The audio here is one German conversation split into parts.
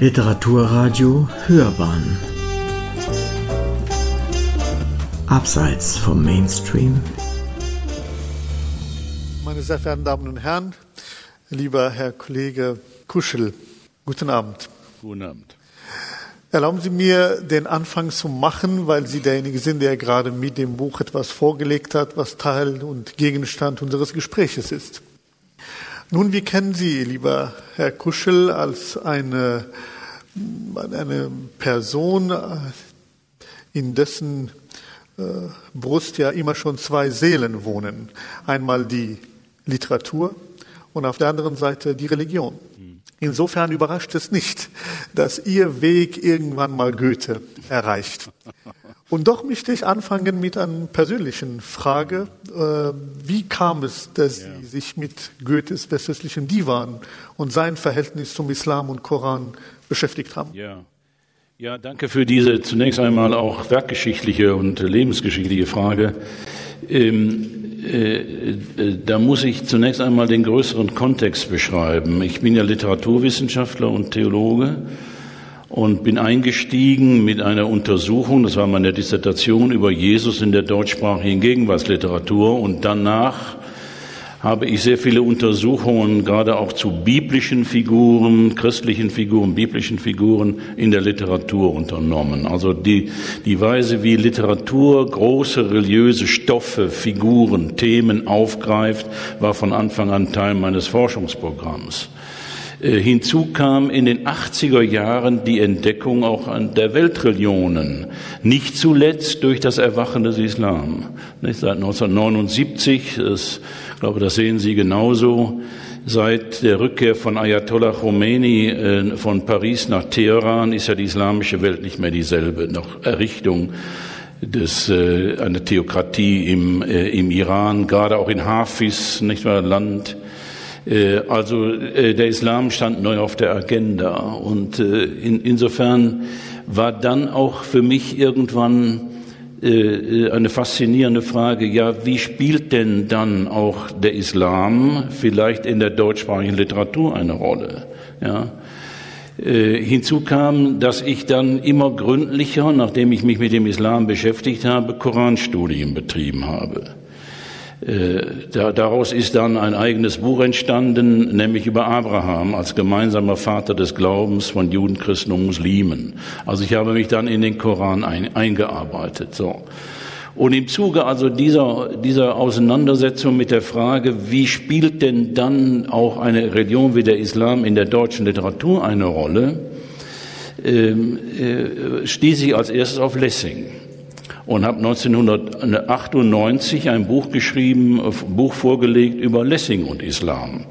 Literaturradio Hörbahn Abseits vom Mainstream Meine sehr verehrten Damen und Herren, lieber Herr Kollege Kuschel, guten Abend. Guten Abend. Erlauben Sie mir, den Anfang zu machen, weil Sie derjenige sind, der gerade mit dem Buch etwas vorgelegt hat, was Teil und Gegenstand unseres Gespräches ist. Nun, wir kennen Sie, lieber Herr Kuschel, als eine, eine Person, in dessen äh, Brust ja immer schon zwei Seelen wohnen. Einmal die Literatur und auf der anderen Seite die Religion. Insofern überrascht es nicht, dass Ihr Weg irgendwann mal Goethe erreicht. Und doch möchte ich anfangen mit einer persönlichen Frage. Äh, wie kam es, dass Sie sich mit Goethes westlichen Divan und sein Verhältnis zum Islam und Koran beschäftigt haben? Ja. Ja, danke für diese zunächst einmal auch werkgeschichtliche und lebensgeschichtliche Frage. Ähm, äh, äh, da muss ich zunächst einmal den größeren Kontext beschreiben. Ich bin ja Literaturwissenschaftler und Theologe und bin eingestiegen mit einer Untersuchung, das war meine Dissertation über Jesus in der deutschsprachigen Gegenwartsliteratur und danach habe ich sehr viele Untersuchungen, gerade auch zu biblischen Figuren, christlichen Figuren, biblischen Figuren in der Literatur unternommen. Also die, die Weise, wie Literatur große religiöse Stoffe, Figuren, Themen aufgreift, war von Anfang an Teil meines Forschungsprogramms. Äh, hinzu kam in den 80er Jahren die Entdeckung auch der Weltreligionen, nicht zuletzt durch das Erwachen des Islam. Seit 1979, das, ich glaube, das sehen Sie genauso, seit der Rückkehr von Ayatollah Khomeini äh, von Paris nach Teheran ist ja die islamische Welt nicht mehr dieselbe, noch Errichtung des, äh, einer Theokratie im, äh, im Iran, gerade auch in Hafiz, nicht wahr, Land, äh, also äh, der Islam stand neu auf der Agenda. Und äh, in, insofern war dann auch für mich irgendwann eine faszinierende Frage, ja, wie spielt denn dann auch der Islam vielleicht in der deutschsprachigen Literatur eine Rolle? Ja. hinzu kam, dass ich dann immer gründlicher, nachdem ich mich mit dem Islam beschäftigt habe, Koranstudien betrieben habe. Äh, daraus ist dann ein eigenes Buch entstanden, nämlich über Abraham als gemeinsamer Vater des Glaubens von Juden, Christen und Muslimen. Also ich habe mich dann in den Koran ein, eingearbeitet. So. Und im Zuge also dieser, dieser Auseinandersetzung mit der Frage, wie spielt denn dann auch eine Religion wie der Islam in der deutschen Literatur eine Rolle, ähm, äh, stieß ich als erstes auf Lessing und habe 1998 ein Buch geschrieben, ein Buch vorgelegt über Lessing und Islam.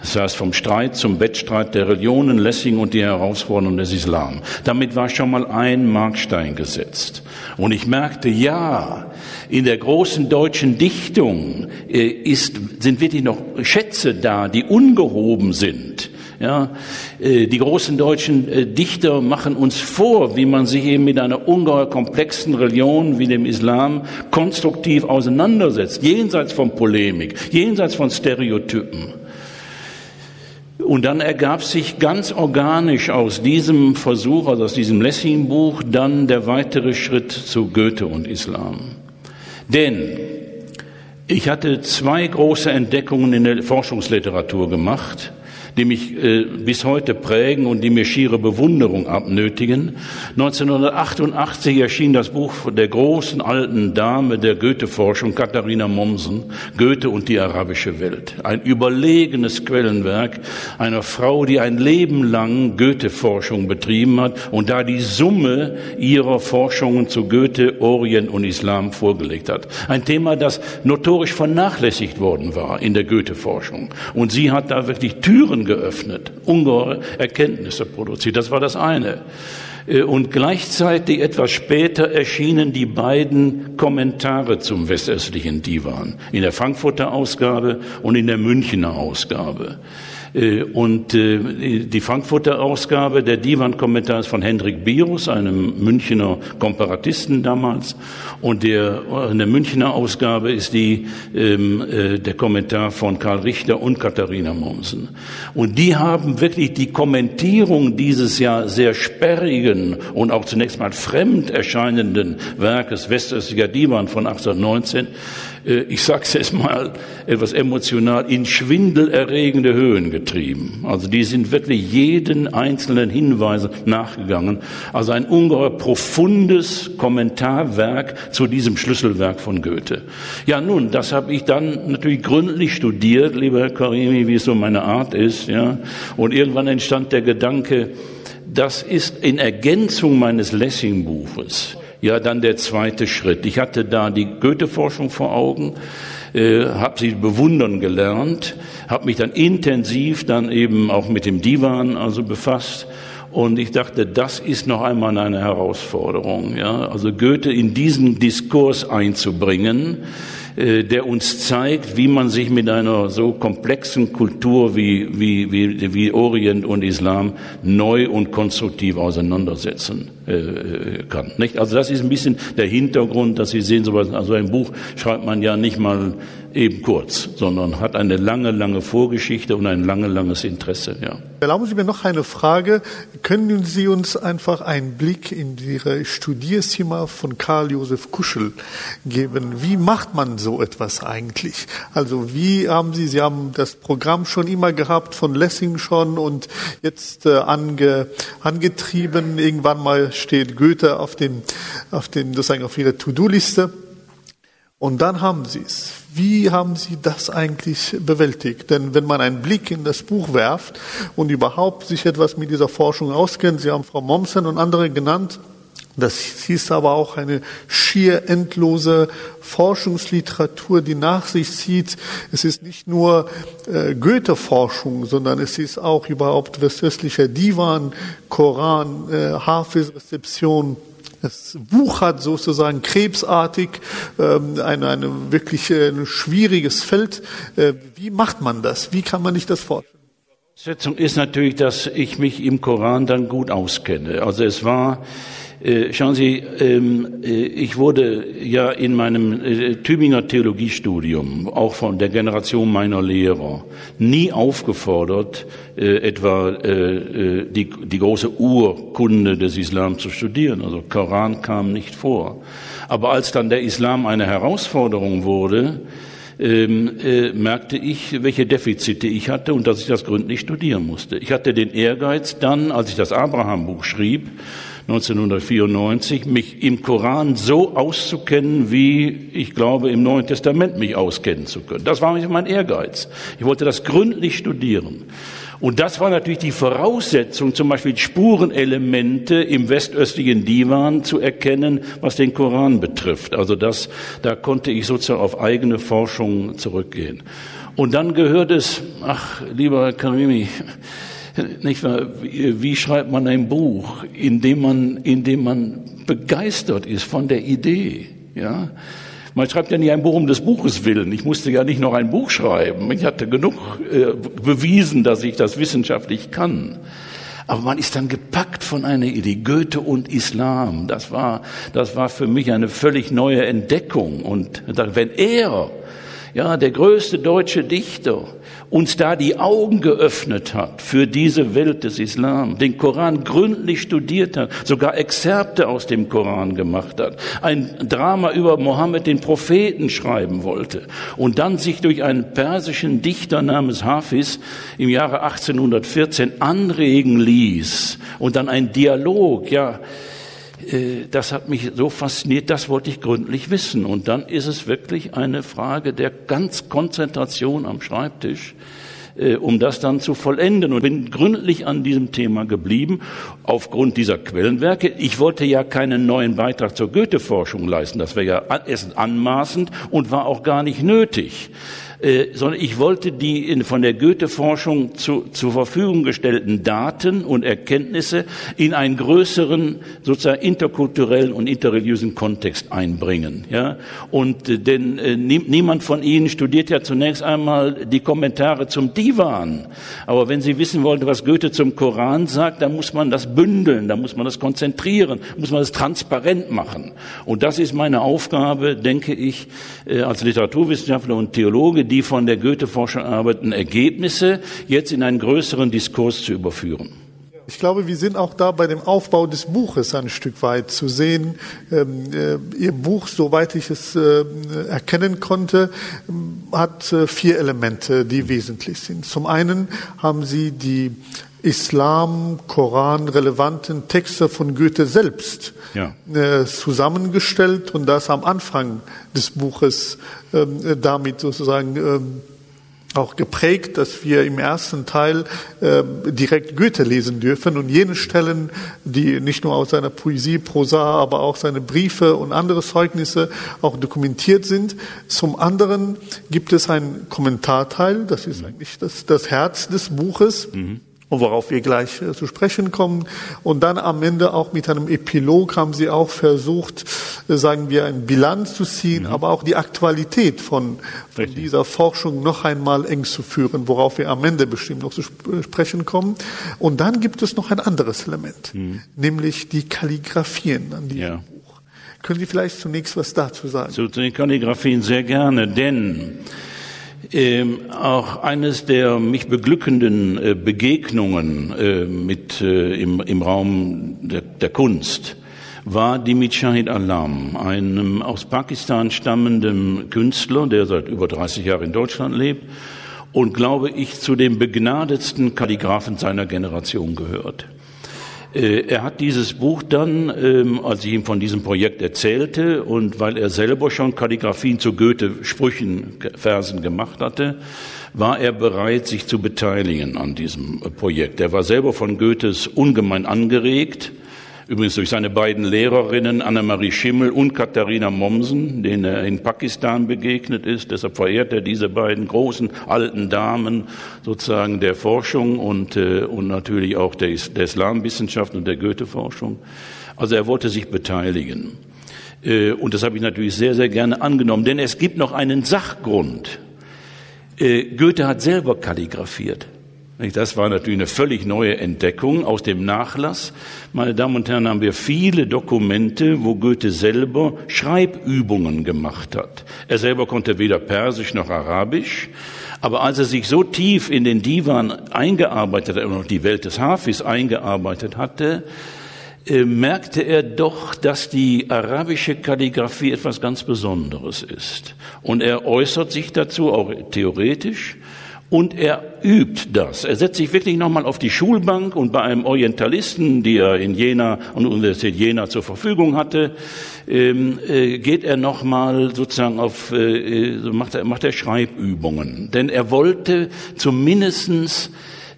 Das heißt vom Streit zum Wettstreit der Religionen, Lessing und die Herausforderungen des Islam. Damit war schon mal ein Markstein gesetzt. Und ich merkte, ja, in der großen deutschen Dichtung äh, ist, sind wirklich noch Schätze da, die ungehoben sind. Ja, äh, die großen deutschen äh, Dichter machen uns vor, wie man sich eben mit einer ungeheuer komplexen Religion wie dem Islam konstruktiv auseinandersetzt, jenseits von Polemik, jenseits von Stereotypen. Und dann ergab sich ganz organisch aus diesem Versuch, also aus diesem Lessing-Buch, dann der weitere Schritt zu Goethe und Islam. Denn ich hatte zwei große Entdeckungen in der Forschungsliteratur gemacht die mich äh, bis heute prägen und die mir schiere Bewunderung abnötigen. 1988 erschien das Buch der großen alten Dame der Goethe-Forschung, Katharina Mommsen, Goethe und die arabische Welt. Ein überlegenes Quellenwerk einer Frau, die ein Leben lang Goethe-Forschung betrieben hat und da die Summe ihrer Forschungen zu Goethe, Orient und Islam vorgelegt hat. Ein Thema, das notorisch vernachlässigt worden war in der Goethe-Forschung. Und sie hat da wirklich Türen Türen geöffnet, ungeheure Erkenntnisse produziert. Das war das eine. Äh, und gleichzeitig etwas später erschienen die beiden Kommentare zum westöstlichen Divan in der Frankfurter Ausgabe und in der Münchner Ausgabe. Äh, und äh, die Frankfurter Ausgabe, der Divan-Kommentar ist von Hendrik Bierus, einem Münchner Komparatisten damals. Und der, in der Münchner Ausgabe ist die, ähm, äh, der Kommentar von Karl Richter und Katharina Mommsen. Und die haben wirklich die Kommentierung dieses ja sehr sperrigen und auch zunächst mal fremd erscheinenden Werkes Westöstlicher Divan von 1819 äh, ich sage es jetzt mal etwas emotional, in schwindelerregende Höhen getrieben. Also die sind wirklich jeden einzelnen Hinweis nachgegangen. Also ein ungeheuer profundes Kommentarwerk zu diesem Schlüsselwerk von Goethe. Ja, nun, das habe ich dann natürlich gründlich studiert, lieber Herr Karimi, wie es so meine Art ist. Ja, und irgendwann entstand der Gedanke, das ist in Ergänzung meines Lessing-Buches ja dann der zweite Schritt. Ich hatte da die Goethe-Forschung vor Augen, äh, habe sie bewundern gelernt, habe mich dann intensiv dann eben auch mit dem Divan also befasst. Und ich dachte, das ist noch einmal eine Herausforderung, ja. Also Goethe in diesen Diskurs einzubringen, der uns zeigt, wie man sich mit einer so komplexen Kultur wie, wie, wie, wie Orient und Islam neu und konstruktiv auseinandersetzen äh, kann. Nicht? Also das ist ein bisschen der Hintergrund, dass Sie sehen, sowas, also ein Buch schreibt man ja nicht mal eben kurz, sondern hat eine lange, lange Vorgeschichte und ein lange, langes Interesse. Ja. Erlauben Sie mir noch eine Frage. Können Sie uns einfach einen Blick in Ihre Studierzimmer von Karl Josef Kuschel geben? Wie macht man so etwas eigentlich? Also wie haben Sie, Sie haben das Programm schon immer gehabt, von Lessing schon und jetzt äh, ange, angetrieben. Irgendwann mal steht Goethe auf dem, auf dem, sozusagen auf Ihrer To-Do-Liste. Und dann haben Sie es. Wie haben Sie das eigentlich bewältigt? Denn wenn man einen Blick in das Buch werft und überhaupt sich etwas mit dieser Forschung auskennt, Sie haben Frau Mommsen und andere genannt, das hieß aber auch eine schier endlose Forschungsliteratur, die nach sich zieht. Es ist nicht nur äh, Goethe-Forschung, sondern es ist auch überhaupt westöstlicher Divan, Koran, äh, Hafiz-Rezeption, das Buch hat sozusagen krebsartig ähm, ein, eine wirklich äh, ein schwieriges Feld. Äh, wie macht man das? Wie kann man sich das vorstellen? Schätzung ist natürlich, dass ich mich im Koran dann gut auskenne. Also es war schauen Sie, ähm, äh, ich wurde ja in meinem äh, Tübinger Theologiestudium, auch von der Generation meiner Lehrer, nie aufgefordert, etwa die, die große Urkunde des Islam zu studieren. Also Koran kam nicht vor. Aber als dann der Islam eine Herausforderung wurde, ähm, äh, merkte ich, welche Defizite ich hatte und dass ich das gründlich studieren musste. Ich hatte den Ehrgeiz dann, als ich das Abraham-Buch schrieb, 1994, mich im Koran so auszukennen, wie ich glaube, im Neuen Testament mich auskennen zu können. Das war mein Ehrgeiz. Ich wollte das gründlich studieren. Und das war natürlich die Voraussetzung, zum Beispiel Spurenelemente im westöstlichen Divan zu erkennen, was den Koran betrifft. Also das, da konnte ich sozusagen auf eigene Forschung zurückgehen. Und dann gehört es, ach, lieber Karimi, nicht wahr? Wie schreibt man ein Buch, in dem man, in dem man begeistert ist von der Idee? Ja? Man schreibt ja nicht ein Buch um des Buches willen. Ich musste ja nicht noch ein Buch schreiben. Ich hatte genug äh, bewiesen, dass ich das wissenschaftlich kann. Aber man ist dann gepackt von einer Idee. Goethe und Islam. Das war, das war für mich eine völlig neue Entdeckung. Und wenn er, ja, der größte deutsche Dichter, uns da die Augen geöffnet hat für diese Welt des Islam, den Koran gründlich studiert hat, sogar Exzerpte aus dem Koran gemacht hat, ein Drama über Mohammed den Propheten schreiben wollte und dann sich durch einen persischen Dichter namens Hafiz im Jahre 1814 anregen ließ und dann ein Dialog, ja, das hat mich so fasziniert, das wollte ich gründlich wissen. Und dann ist es wirklich eine Frage der ganz Konzentration am Schreibtisch, äh, um das dann zu vollenden. Und bin gründlich an diesem Thema geblieben, aufgrund dieser Quellenwerke. Ich wollte ja keinen neuen Beitrag zur Goethe-Forschung leisten. Das wäre ja erst anmaßend und war auch gar nicht nötig. Äh, sondern ich wollte die in, von der Goethe-Forschung zu, zur Verfügung gestellten Daten und Erkenntnisse in einen größeren, sozusagen interkulturellen und interreligiösen Kontext einbringen. Ja? Und äh, denn äh, nie, niemand von Ihnen studiert ja zunächst einmal die Kommentare zum Divan. Aber wenn Sie wissen wollen, was Goethe zum Koran sagt, dann muss man das bündeln, dann muss man das konzentrieren, muss man das transparent machen. Und das ist meine Aufgabe, denke ich, äh, als Literaturwissenschaftler und Theologe, die von der Goethe-Forschung arbeiten, Ergebnisse jetzt in einen größeren Diskurs zu überführen. Ich glaube, wir sind auch da bei dem Aufbau des Buches ein Stück weit zu sehen. Ähm, äh, Ihr Buch, soweit ich es äh, erkennen konnte, hat äh, vier Elemente, die wesentlich sind. Zum einen haben Sie die Islam, Koran relevanten Texte von Goethe selbst ja. äh, zusammengestellt und das am Anfang des Buches ähm, damit sozusagen ähm, auch geprägt, dass wir im ersten Teil äh, direkt Goethe lesen dürfen und jene Stellen, die nicht nur aus seiner Poesie, Prosa, aber auch seine Briefe und andere Zeugnisse auch dokumentiert sind. Zum anderen gibt es einen Kommentarteil, das ist eigentlich das, das Herz des Buches. Mhm und worauf wir gleich äh, zu sprechen kommen. Und dann am Ende auch mit einem Epilog haben Sie auch versucht, äh, sagen wir, ein Bilanz zu ziehen, mhm. aber auch die Aktualität von, von dieser Forschung noch einmal eng zu führen, worauf wir am Ende bestimmt noch zu äh, sprechen kommen. Und dann gibt es noch ein anderes Element, mhm. nämlich die Kalligraphien an diesem ja. Buch. Können Sie vielleicht zunächst was dazu sagen? Zu den Kalligraphien sehr gerne, denn ähm, auch eines der mich beglückenden äh, Begegnungen äh, mit, äh, im, im Raum der, der Kunst war die mit Shahid Alam, einem aus Pakistan stammenden Künstler, der seit über 30 Jahren in Deutschland lebt und glaube ich zu den begnadetsten Kalligraphen seiner Generation gehört. Äh, er hat dieses Buch dann, ähm, als ich ihm von diesem Projekt erzählte und weil er selber schon Kalligraphien zu Goethe-Sprüchen, Versen gemacht hatte, war er bereit, sich zu beteiligen an diesem Projekt. Er war selber von Goethes ungemein angeregt Übrigens durch seine beiden Lehrerinnen Annemarie Schimmel und Katharina Mommsen, denen er in Pakistan begegnet ist. Deshalb verehrt er diese beiden großen alten Damen sozusagen der Forschung und, äh, und natürlich auch der, der Islamwissenschaft und der Goethe-Forschung. Also er wollte sich beteiligen. Äh, und das habe ich natürlich sehr, sehr gerne angenommen, denn es gibt noch einen Sachgrund. Äh, Goethe hat selber kalligrafiert. Das war natürlich eine völlig neue Entdeckung aus dem Nachlass. Meine Damen und Herren, haben wir viele Dokumente, wo Goethe selber Schreibübungen gemacht hat. Er selber konnte weder Persisch noch Arabisch. Aber als er sich so tief in den Divan eingearbeitet hat, und die Welt des Hafis eingearbeitet hatte, äh, merkte er doch, dass die arabische Kalligraphie etwas ganz Besonderes ist. Und er äußert sich dazu auch theoretisch und er übt das. Er setzt sich wirklich nochmal auf die Schulbank und bei einem Orientalisten, die er in Jena, der Universität Jena zur Verfügung hatte, ähm, äh, geht er nochmal sozusagen auf, äh, macht, er, macht er Schreibübungen. Denn er wollte zumindestens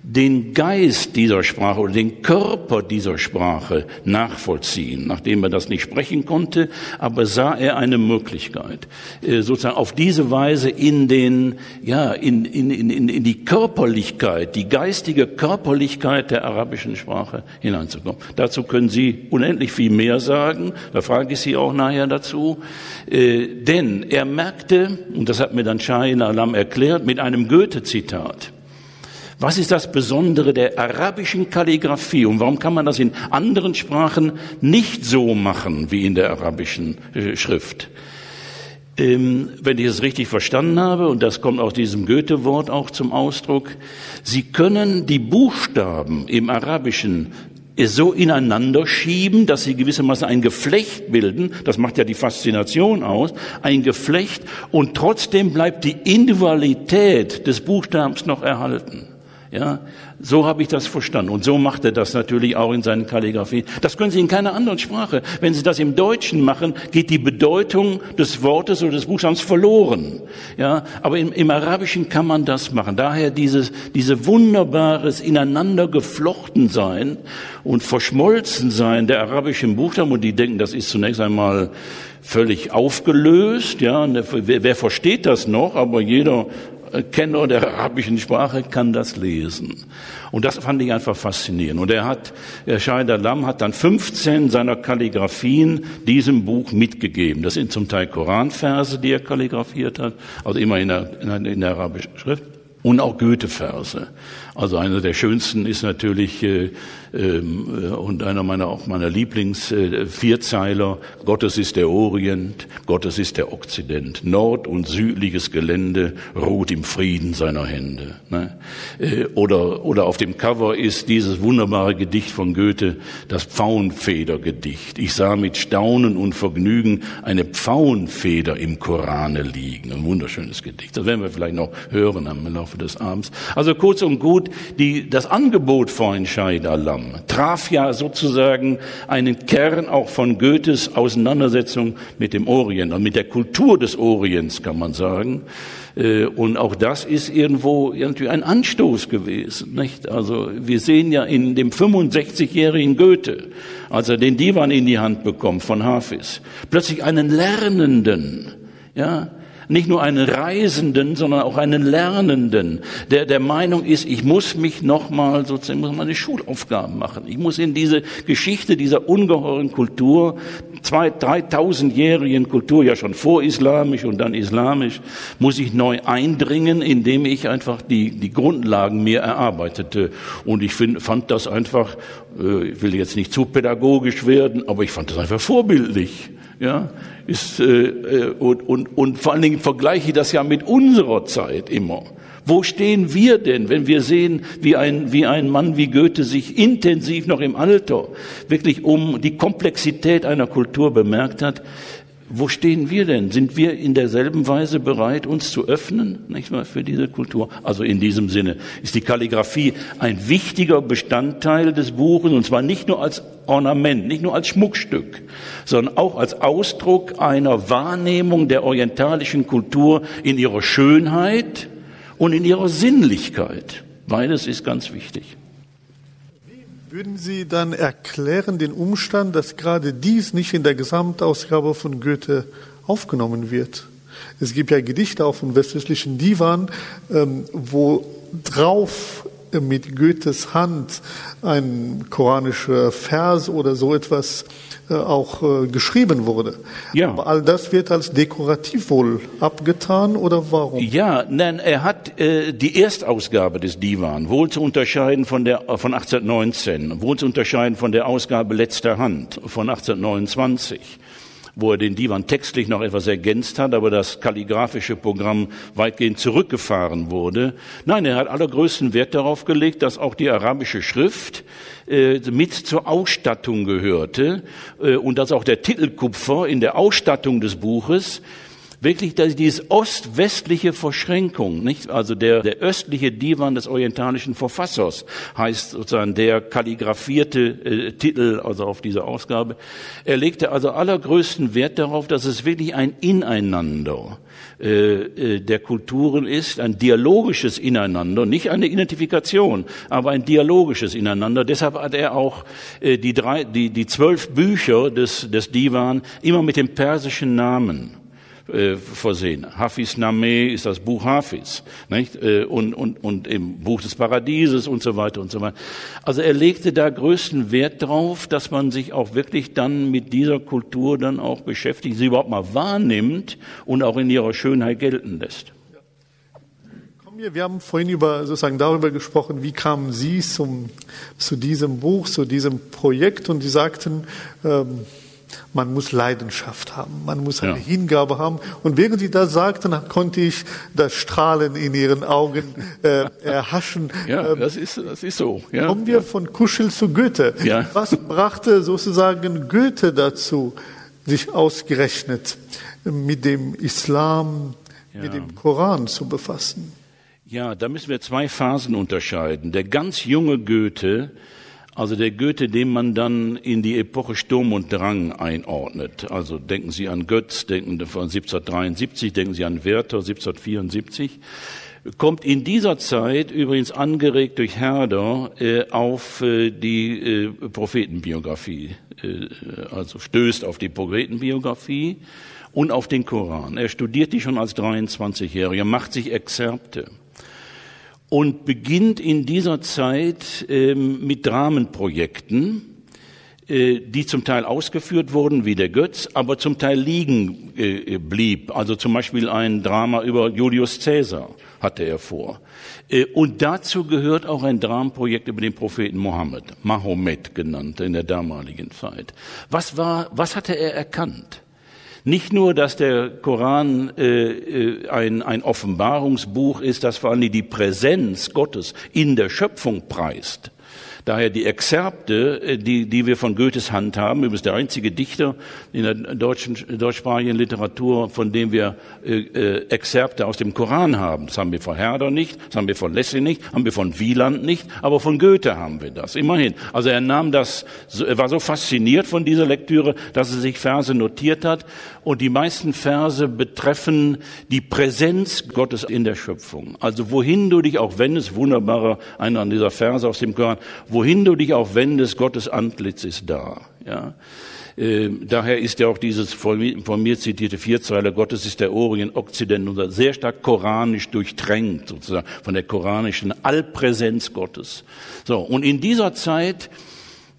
den Geist dieser Sprache oder den Körper dieser Sprache nachvollziehen. Nachdem er das nicht sprechen konnte, aber sah er eine Möglichkeit, äh, sozusagen auf diese Weise in den, ja, in, in, in, in die Körperlichkeit, die geistige Körperlichkeit der arabischen Sprache hineinzukommen. Dazu können Sie unendlich viel mehr sagen. Da frage ich Sie auch nachher dazu. Äh, denn er merkte, und das hat mir dann Shahin Alam erklärt, mit einem Goethe-Zitat, was ist das Besondere der arabischen Kalligraphie und warum kann man das in anderen Sprachen nicht so machen wie in der arabischen äh, Schrift? Ähm, wenn ich es richtig verstanden habe, und das kommt aus diesem Goethe-Wort auch zum Ausdruck, Sie können die Buchstaben im Arabischen so ineinander schieben, dass sie gewissermaßen ein Geflecht bilden. Das macht ja die Faszination aus. Ein Geflecht und trotzdem bleibt die Individualität des Buchstabens noch erhalten. Ja, so habe ich das verstanden. Und so macht er das natürlich auch in seinen Kalligrafien. Das können Sie in keiner anderen Sprache. Wenn Sie das im Deutschen machen, geht die Bedeutung des Wortes oder des Buchstabens verloren. Ja, aber im, im Arabischen kann man das machen. Daher dieses, diese wunderbares ineinander geflochten sein und verschmolzen sein der arabischen Buchstaben. Und die denken, das ist zunächst einmal völlig aufgelöst. Ja, wer, wer versteht das noch? Aber jeder Kenner der arabischen Sprache kann das lesen. Und das fand ich einfach faszinierend. Und er hat, Scheider Lamm hat dann 15 seiner Kalligraphien diesem Buch mitgegeben. Das sind zum Teil Koranverse, die er kalligrafiert hat, also immer in der, in der arabischen Schrift und auch Goethe-Verse. Also einer der schönsten ist natürlich äh, ähm, äh, und einer meiner auch meiner Lieblings-Vierzeiler, äh, Gottes ist der Orient, Gottes ist der Okzident. Nord- und südliches Gelände ruht im Frieden seiner Hände. Ne? Äh, oder, oder auf dem Cover ist dieses wunderbare Gedicht von Goethe, das Pfauenfedergedicht. Ich sah mit Staunen und Vergnügen eine Pfauenfeder im Korane liegen. Ein wunderschönes Gedicht. Das werden wir vielleicht noch hören im Laufe des Abends. Also kurz und gut, die, das Angebot von Scheid Alam traf ja sozusagen einen Kern auch von Goethes Auseinandersetzung mit dem Orient und mit der Kultur des Orients, kann man sagen. Äh, und auch das ist irgendwo irgendwie ein Anstoß gewesen, nicht? Also wir sehen ja in dem 65-jährigen Goethe, als er den Divan in die Hand bekommt von Hafiz, plötzlich einen Lernenden, ja, nicht nur einen Reisenden, sondern auch einen Lernenden, der der Meinung ist, ich muss mich nochmal sozusagen, muss meine Schulaufgaben machen. Ich muss in diese Geschichte dieser ungeheuren Kultur, zwei, dreitausendjährigen Kultur, ja schon vorislamisch und dann islamisch, muss ich neu eindringen, indem ich einfach die, die Grundlagen mir erarbeitete. Und ich find, fand das einfach, äh, ich will jetzt nicht zu pädagogisch werden, aber ich fand das einfach vorbildlich. Ja, ist, äh, äh, und, und, und vor allen Dingen vergleiche ich das ja mit unserer Zeit immer. Wo stehen wir denn, wenn wir sehen, wie ein, wie ein Mann wie Goethe sich intensiv noch im Alter wirklich um die Komplexität einer Kultur bemerkt hat? Wo stehen wir denn? Sind wir in derselben Weise bereit, uns zu öffnen, nicht wahr, für diese Kultur? Also in diesem Sinne ist die Kalligraphie ein wichtiger Bestandteil des Buches, und zwar nicht nur als Ornament, nicht nur als Schmuckstück, sondern auch als Ausdruck einer Wahrnehmung der orientalischen Kultur in ihrer Schönheit und in ihrer Sinnlichkeit. Beides ist ganz wichtig. Würden Sie dann erklären den Umstand, dass gerade dies nicht in der Gesamtausgabe von Goethe aufgenommen wird? Es gibt ja Gedichte auch von westlichen Divan, ähm, wo drauf mit Goethes Hand ein koranischer Vers oder so etwas äh, auch äh, geschrieben wurde. Ja. Aber all das wird als dekorativ wohl abgetan oder warum? Ja, nein, er hat äh, die Erstausgabe des Divan wohl zu unterscheiden von der äh, von 1819, wohl zu unterscheiden von der Ausgabe letzter Hand von 1829 wo er den Divan textlich noch etwas ergänzt hat, aber das kalligraphische Programm weitgehend zurückgefahren wurde. Nein, er hat allergrößten Wert darauf gelegt, dass auch die arabische Schrift äh, mit zur Ausstattung gehörte äh, und dass auch der Titelkupfer in der Ausstattung des Buches wirklich dass diese ost-westliche Verschränkung, nicht? Also der, der östliche Divan des orientalischen Verfassers heißt sozusagen der kalligrafierte äh, Titel, also auf dieser Ausgabe. Er legte also allergrößten Wert darauf, dass es wirklich ein Ineinander äh, äh, der Kulturen ist, ein dialogisches Ineinander, nicht eine Identifikation, aber ein dialogisches Ineinander. Deshalb hat er auch äh, die, drei, die, die zwölf Bücher des, des Divan immer mit dem persischen Namen äh, versehen. Hafiz Name ist das Buch Hafiz, nicht? Äh, und, und, und im Buch des Paradieses und so weiter und so weiter. Also er legte da größten Wert drauf, dass man sich auch wirklich dann mit dieser Kultur dann auch beschäftigt, sie überhaupt mal wahrnimmt und auch in ihrer Schönheit gelten lässt. Wir haben vorhin über, sozusagen darüber gesprochen, wie kamen Sie zum, zu diesem Buch, zu diesem Projekt und Sie sagten, ähm, man muss Leidenschaft haben, man muss eine ja. Hingabe haben. Und während Sie das sagten, konnte ich das Strahlen in Ihren Augen äh, erhaschen. Ja, ähm, das ist, das ist so. Ja. Kommen wir von Kuschel zu Goethe. Ja. Was brachte sozusagen Goethe dazu, sich ausgerechnet mit dem Islam, ja. mit dem Koran zu befassen? Ja, da müssen wir zwei Phasen unterscheiden. Der ganz junge Goethe, also der Goethe, den man dann in die Epoche Sturm und Drang einordnet. Also denken Sie an Götz, denken Sie von 1773, denken Sie an Werther 1774 kommt in dieser Zeit übrigens angeregt durch Herder äh, auf äh, die äh, Prophetenbiografie, äh, also stößt auf die Prophetenbiografie und auf den Koran. Er studiert die schon als 23-Jähriger, macht sich Exzerpte und beginnt in dieser Zeit ähm, mit Dramenprojekten, äh, die zum Teil ausgeführt wurden, wie der Götz, aber zum Teil liegen äh, blieb. Also zum Beispiel ein Drama über Julius Caesar hatte er vor. Äh, und dazu gehört auch ein Dramenprojekt über den Propheten Mohammed, Mahomet genannt in der damaligen Zeit. Was war, was hatte er erkannt? Nicht nur, dass der Koran äh, ein, ein Offenbarungsbuch ist, das vor allem die Präsenz Gottes in der Schöpfung preist, Daher die Exzerpte, äh, die, die wir von Goethes Hand haben, übrigens der einzige Dichter in der deutschen, deutschsprachigen Literatur, von dem wir äh, äh, Exzerpte aus dem Koran haben. Das haben wir von Herder nicht, das haben wir von Lessing nicht, haben wir von Wieland nicht, aber von Goethe haben wir das, immerhin. Also er nahm das, er war so fasziniert von dieser Lektüre, dass er sich Verse notiert hat und die meisten Verse betreffen die Präsenz Gottes in der Schöpfung. Also wohin du dich auch wendest, wunderbarer einer dieser Verse aus dem Koran, wohin du dich auch wendest, Gottes Antlitz ist da. Ja. Äh, daher ist ja auch dieses von mir, von mir zitierte Vierzeile, Gottes ist der Orient, Okzident, unser sehr stark koranisch durchtränkt, sozusagen, von der koranischen Allpräsenz Gottes. So. Und in dieser Zeit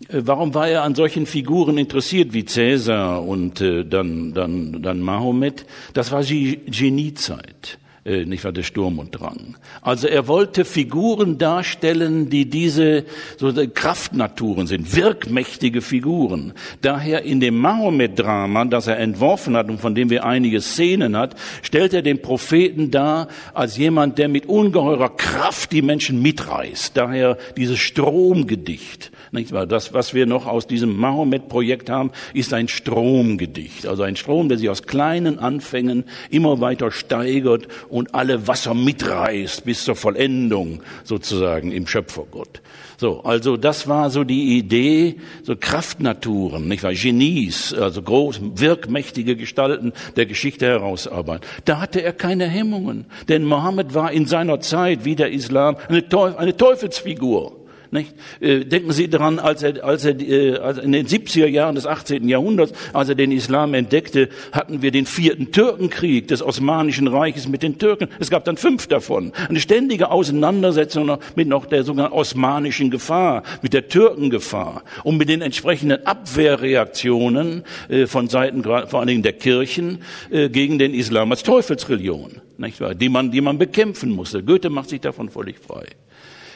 äh, Warum war er an solchen Figuren interessiert wie Cäsar und äh, dann, dann, dann Mahomet? Das war die Geniezeit äh, nicht wahr, der Sturm und Drang. Also er wollte Figuren darstellen, die diese so Kraftnaturen sind, wirkmächtige Figuren. Daher in dem Mahomet-Drama, das er entworfen hat und von dem wir einige Szenen hat, stellt er den Propheten dar als jemand, der mit ungeheurer Kraft die Menschen mitreißt. Daher dieses Stromgedicht. Nicht wahr? Das, was wir noch aus diesem Mahomet-Projekt haben, ist ein Stromgedicht. Also ein Strom, der sich aus kleinen Anfängen immer weiter steigert und alle Wasser mitreißt bis zur Vollendung sozusagen im Schöpfergott. So, also das war so die Idee, so Kraftnaturen, nicht wahr? Genies, also groß, wirkmächtige Gestalten der Geschichte herausarbeiten. Da hatte er keine Hemmungen, denn Mohammed war in seiner Zeit wie der Islam eine, Teufelsfigur. Nicht? Äh, denken Sie daran, als er, als er äh, als in den 70er Jahren des 18. Jahrhunderts, als er den Islam entdeckte, hatten wir den vierten Türkenkrieg des Osmanischen Reiches mit den Türken. Es gab dann fünf davon. Eine ständige Auseinandersetzung mit noch der sogenannten osmanischen Gefahr, mit der Türkengefahr und mit den entsprechenden Abwehrreaktionen äh, von Seiten vor allen Dingen der Kirchen gegen den Islam als Teufelsreligion, nicht wahr? Die man, die man bekämpfen musste. Goethe macht sich davon völlig frei.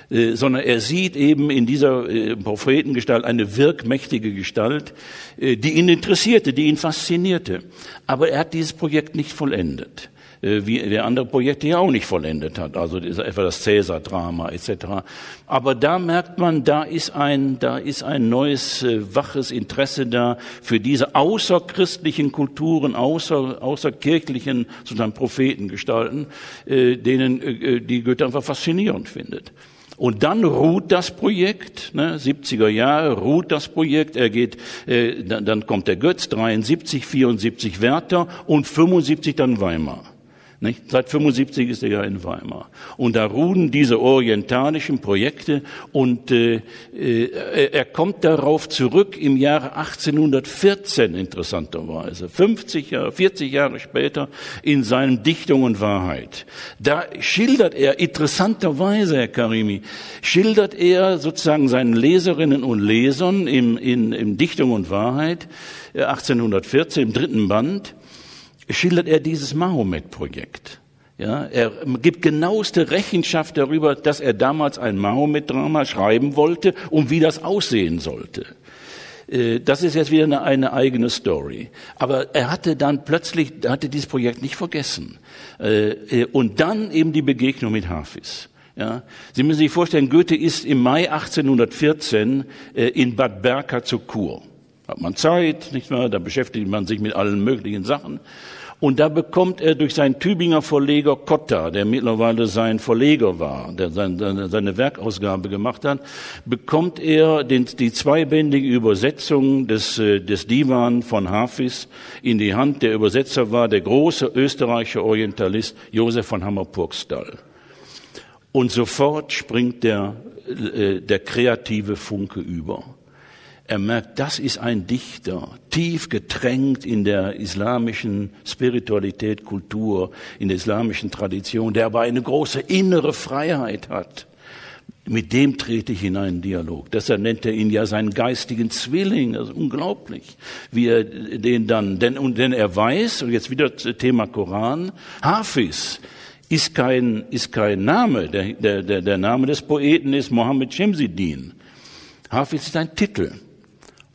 Äh, sondern er sieht eben in dieser äh, Prophetengestalt eine wirkmächtige Gestalt, äh, die ihn interessierte, die ihn faszinierte. Aber er hat dieses Projekt nicht vollendet wie der andere Projekte ja auch nicht vollendet hat, also etwa das Cäsar-Drama etc. Aber da merkt man, da ist ein, da ist ein neues waches Interesse da für diese außerchristlichen Kulturen, außer, außerkirchlichen sozusagen Prophetengestalten, denen die Goethe einfach faszinierend findet. Und dann ruht das Projekt, ne, 70er Jahre ruht das Projekt. Er geht, äh, dann, dann kommt der Götz, 73, 74 Werther und 75 dann Weimar. Nicht? Seit 75 ist er ja in Weimar. Und da ruhen diese orientalischen Projekte und äh, äh, er kommt darauf zurück im Jahre 1814, interessanterweise, 50 Jahre, 40 Jahre später, in seinem Dichtung und Wahrheit. Da schildert er, interessanterweise, Herr Karimi, schildert er sozusagen seinen Leserinnen und Lesern im, in, im Dichtung und Wahrheit, 1814 äh, im dritten Band, schildert er dieses Mahomet-Projekt. Ja, er gibt genaueste Rechenschaft darüber, dass er damals ein Mahomet-Drama schreiben wollte und wie das aussehen sollte. Äh, das ist jetzt wieder eine, eine, eigene Story. Aber er hatte dann plötzlich, hatte dieses Projekt nicht vergessen. Äh, äh, und dann eben die Begegnung mit Hafiz. Ja, Sie müssen sich vorstellen, Goethe ist im Mai 1814 in Bad Berka zur Kur. Hat man Zeit, nicht wahr? Da beschäftigt man sich mit allen möglichen Sachen. Und da bekommt er durch seinen Tübinger Verleger Kotta, der mittlerweile sein Verleger war, der seine, Werkausgabe gemacht hat, bekommt er die zweibändige Übersetzung des, äh, des Divan von Hafiz in die Hand. Der Übersetzer war der große österreichische Orientalist Josef von Hammer-Purgstall. Und sofort springt der, äh, der kreative Funke über. Er merkt, das ist ein Dichter, tief getränkt in der islamischen Spiritualität, Kultur, in der islamischen Tradition, der aber eine große innere Freiheit hat. Mit dem trete ich in einen Dialog. Deshalb nennt er ihn ja seinen geistigen Zwilling. Das ist unglaublich, wie er den dann, denn, und denn er weiß, und jetzt wieder Thema Koran, Hafiz ist kein, ist kein Name. Der, der, der Name des Poeten ist Mohammed Shemsiddin. Hafiz ist ein Titel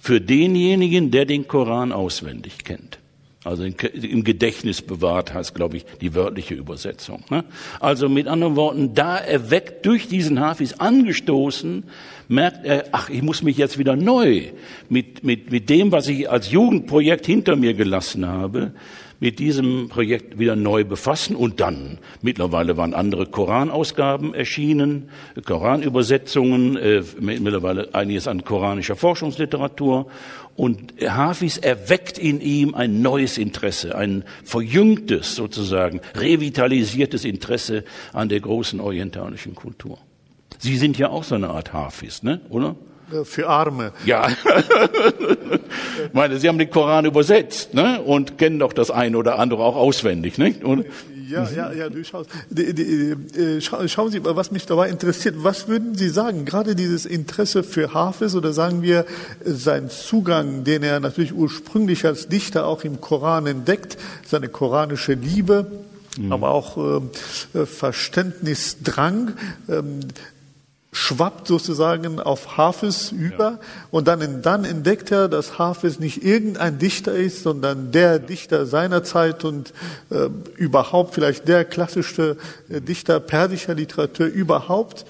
für denjenigen, der den Koran auswendig kennt. Also im Gedächtnis bewahrt heißt, glaube ich, die wörtliche Übersetzung. Ne? Also mit anderen Worten, da erweckt durch diesen Hafiz angestoßen, merkt er, ach, ich muss mich jetzt wieder neu mit, mit, mit dem, was ich als Jugendprojekt hinter mir gelassen habe, mit diesem Projekt wieder neu befassen und dann, mittlerweile waren andere Koranausgaben erschienen, Koranübersetzungen, äh, mittlerweile einiges an koranischer Forschungsliteratur und Hafiz erweckt in ihm ein neues Interesse, ein verjüngtes sozusagen, revitalisiertes Interesse an der großen orientalischen Kultur. Sie sind ja auch so eine Art Hafiz, ne? oder? Für Arme. Ja. ich meine, Sie haben den Koran übersetzt ne? und kennen doch das eine oder andere auch auswendig. Nicht? Und ja, ja, ja, durchaus. Die, die, äh, schauen Sie, was mich dabei interessiert. Was würden Sie sagen? Gerade dieses Interesse für Hafiz oder sagen wir sein Zugang, den er natürlich ursprünglich als Dichter auch im Koran entdeckt, seine koranische Liebe, mhm. aber auch äh, Verständnisdrang. Ähm, schwappt sozusagen auf Hafiz über ja. und dann, dann entdeckt er, dass Hafiz nicht irgendein Dichter ist, sondern der Dichter seiner Zeit und äh, überhaupt vielleicht der klassischste äh, Dichter persischer Literatur überhaupt,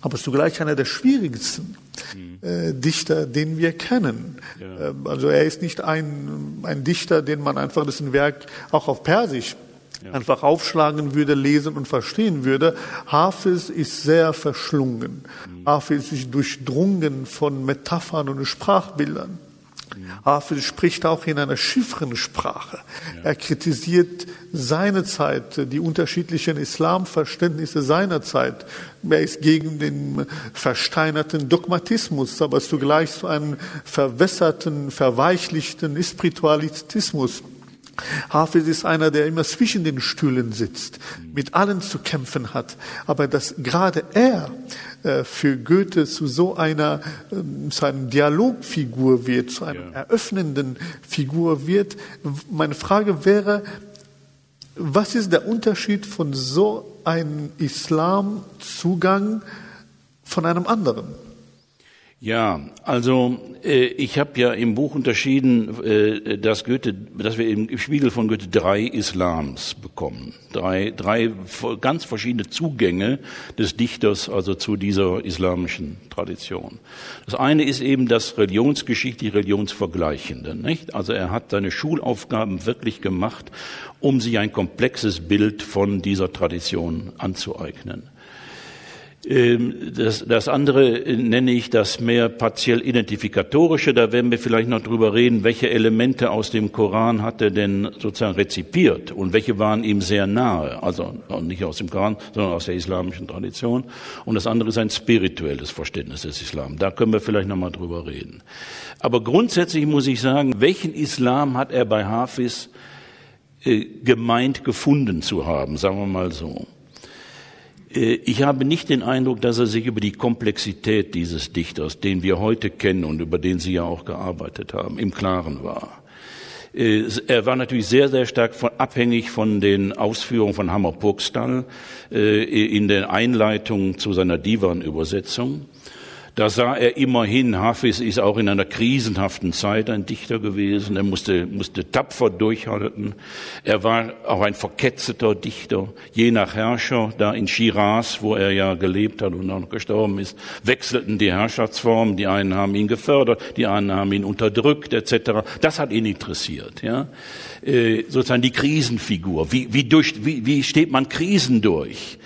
aber zugleich einer der schwierigsten mhm. äh, Dichter, den wir kennen. Ja. Ähm, also er ist nicht ein, ein Dichter, den man einfach dessen Werk auch auf Persisch ja. einfach aufschlagen würde, lesen und verstehen würde. Hafiz ist sehr verschlungen. Mhm. Hafiz ist durchdrungen von Metaphern und Sprachbildern. Mhm. Hafiz spricht auch in einer Chiffrensprache. Ja. Er kritisiert seine Zeit, die unterschiedlichen Islamverständnisse seiner Zeit. Er ist gegen den versteinerten Dogmatismus, aber zugleich so einen verwässerten, verweichlichten Spiritualitismus. Hafiz ist einer, der immer zwischen den Stühlen sitzt, mit allen zu kämpfen hat. Aber dass gerade er äh, für Goethe zu so einer, äh, zu einer Dialogfigur wird, zu einer ja. eröffnenden Figur wird. Meine Frage wäre, was ist der Unterschied von so einem Islamzugang von einem anderen? Ja, also äh, ich habe ja im Buch unterschieden, äh, dass Goethe, dass wir im Spiegel von Goethe drei Islams bekommen, drei, drei ganz verschiedene Zugänge des Dichters, also zu dieser islamischen Tradition. Das eine ist eben das religionsgeschichtlich religionsvergleichende, nicht? Also er hat seine Schulaufgaben wirklich gemacht, um sich ein komplexes Bild von dieser Tradition anzueignen. Ähm, das, das andere nenne ich das mehr partiell identifikatorische. Da werden wir vielleicht noch drüber reden, welche Elemente aus dem Koran hat er denn sozusagen rezipiert und welche waren ihm sehr nahe. Also nicht aus dem Koran, sondern aus der islamischen Tradition. Und das andere ist ein spirituelles Verständnis des Islam. Da können wir vielleicht noch mal drüber reden. Aber grundsätzlich muss ich sagen, welchen Islam hat er bei Hafiz äh, gemeint gefunden zu haben, sagen wir mal so. Äh, ich habe nicht den Eindruck, dass er sich über die Komplexität dieses Dichters, den wir heute kennen und über den Sie ja auch gearbeitet haben, im Klaren war. Äh, er war natürlich sehr, sehr stark von, abhängig von den Ausführungen von Hammer Purgstall äh, in den Einleitungen zu seiner Divan-Übersetzung. Da sah er immerhin, Hafiz ist auch in einer krisenhaften Zeit ein Dichter gewesen. Er musste, musste tapfer durchhalten. Er war auch ein verketzeter Dichter. Je nach Herrscher, da in Shiraz, wo er ja gelebt hat und auch gestorben ist, wechselten die Herrschaftsformen. Die einen haben ihn gefördert, die anderen haben ihn unterdrückt, etc. Das hat ihn interessiert, ja. Äh, sozusagen die Krisenfigur. Wie, wie, durch, wie, wie steht man Krisen durch?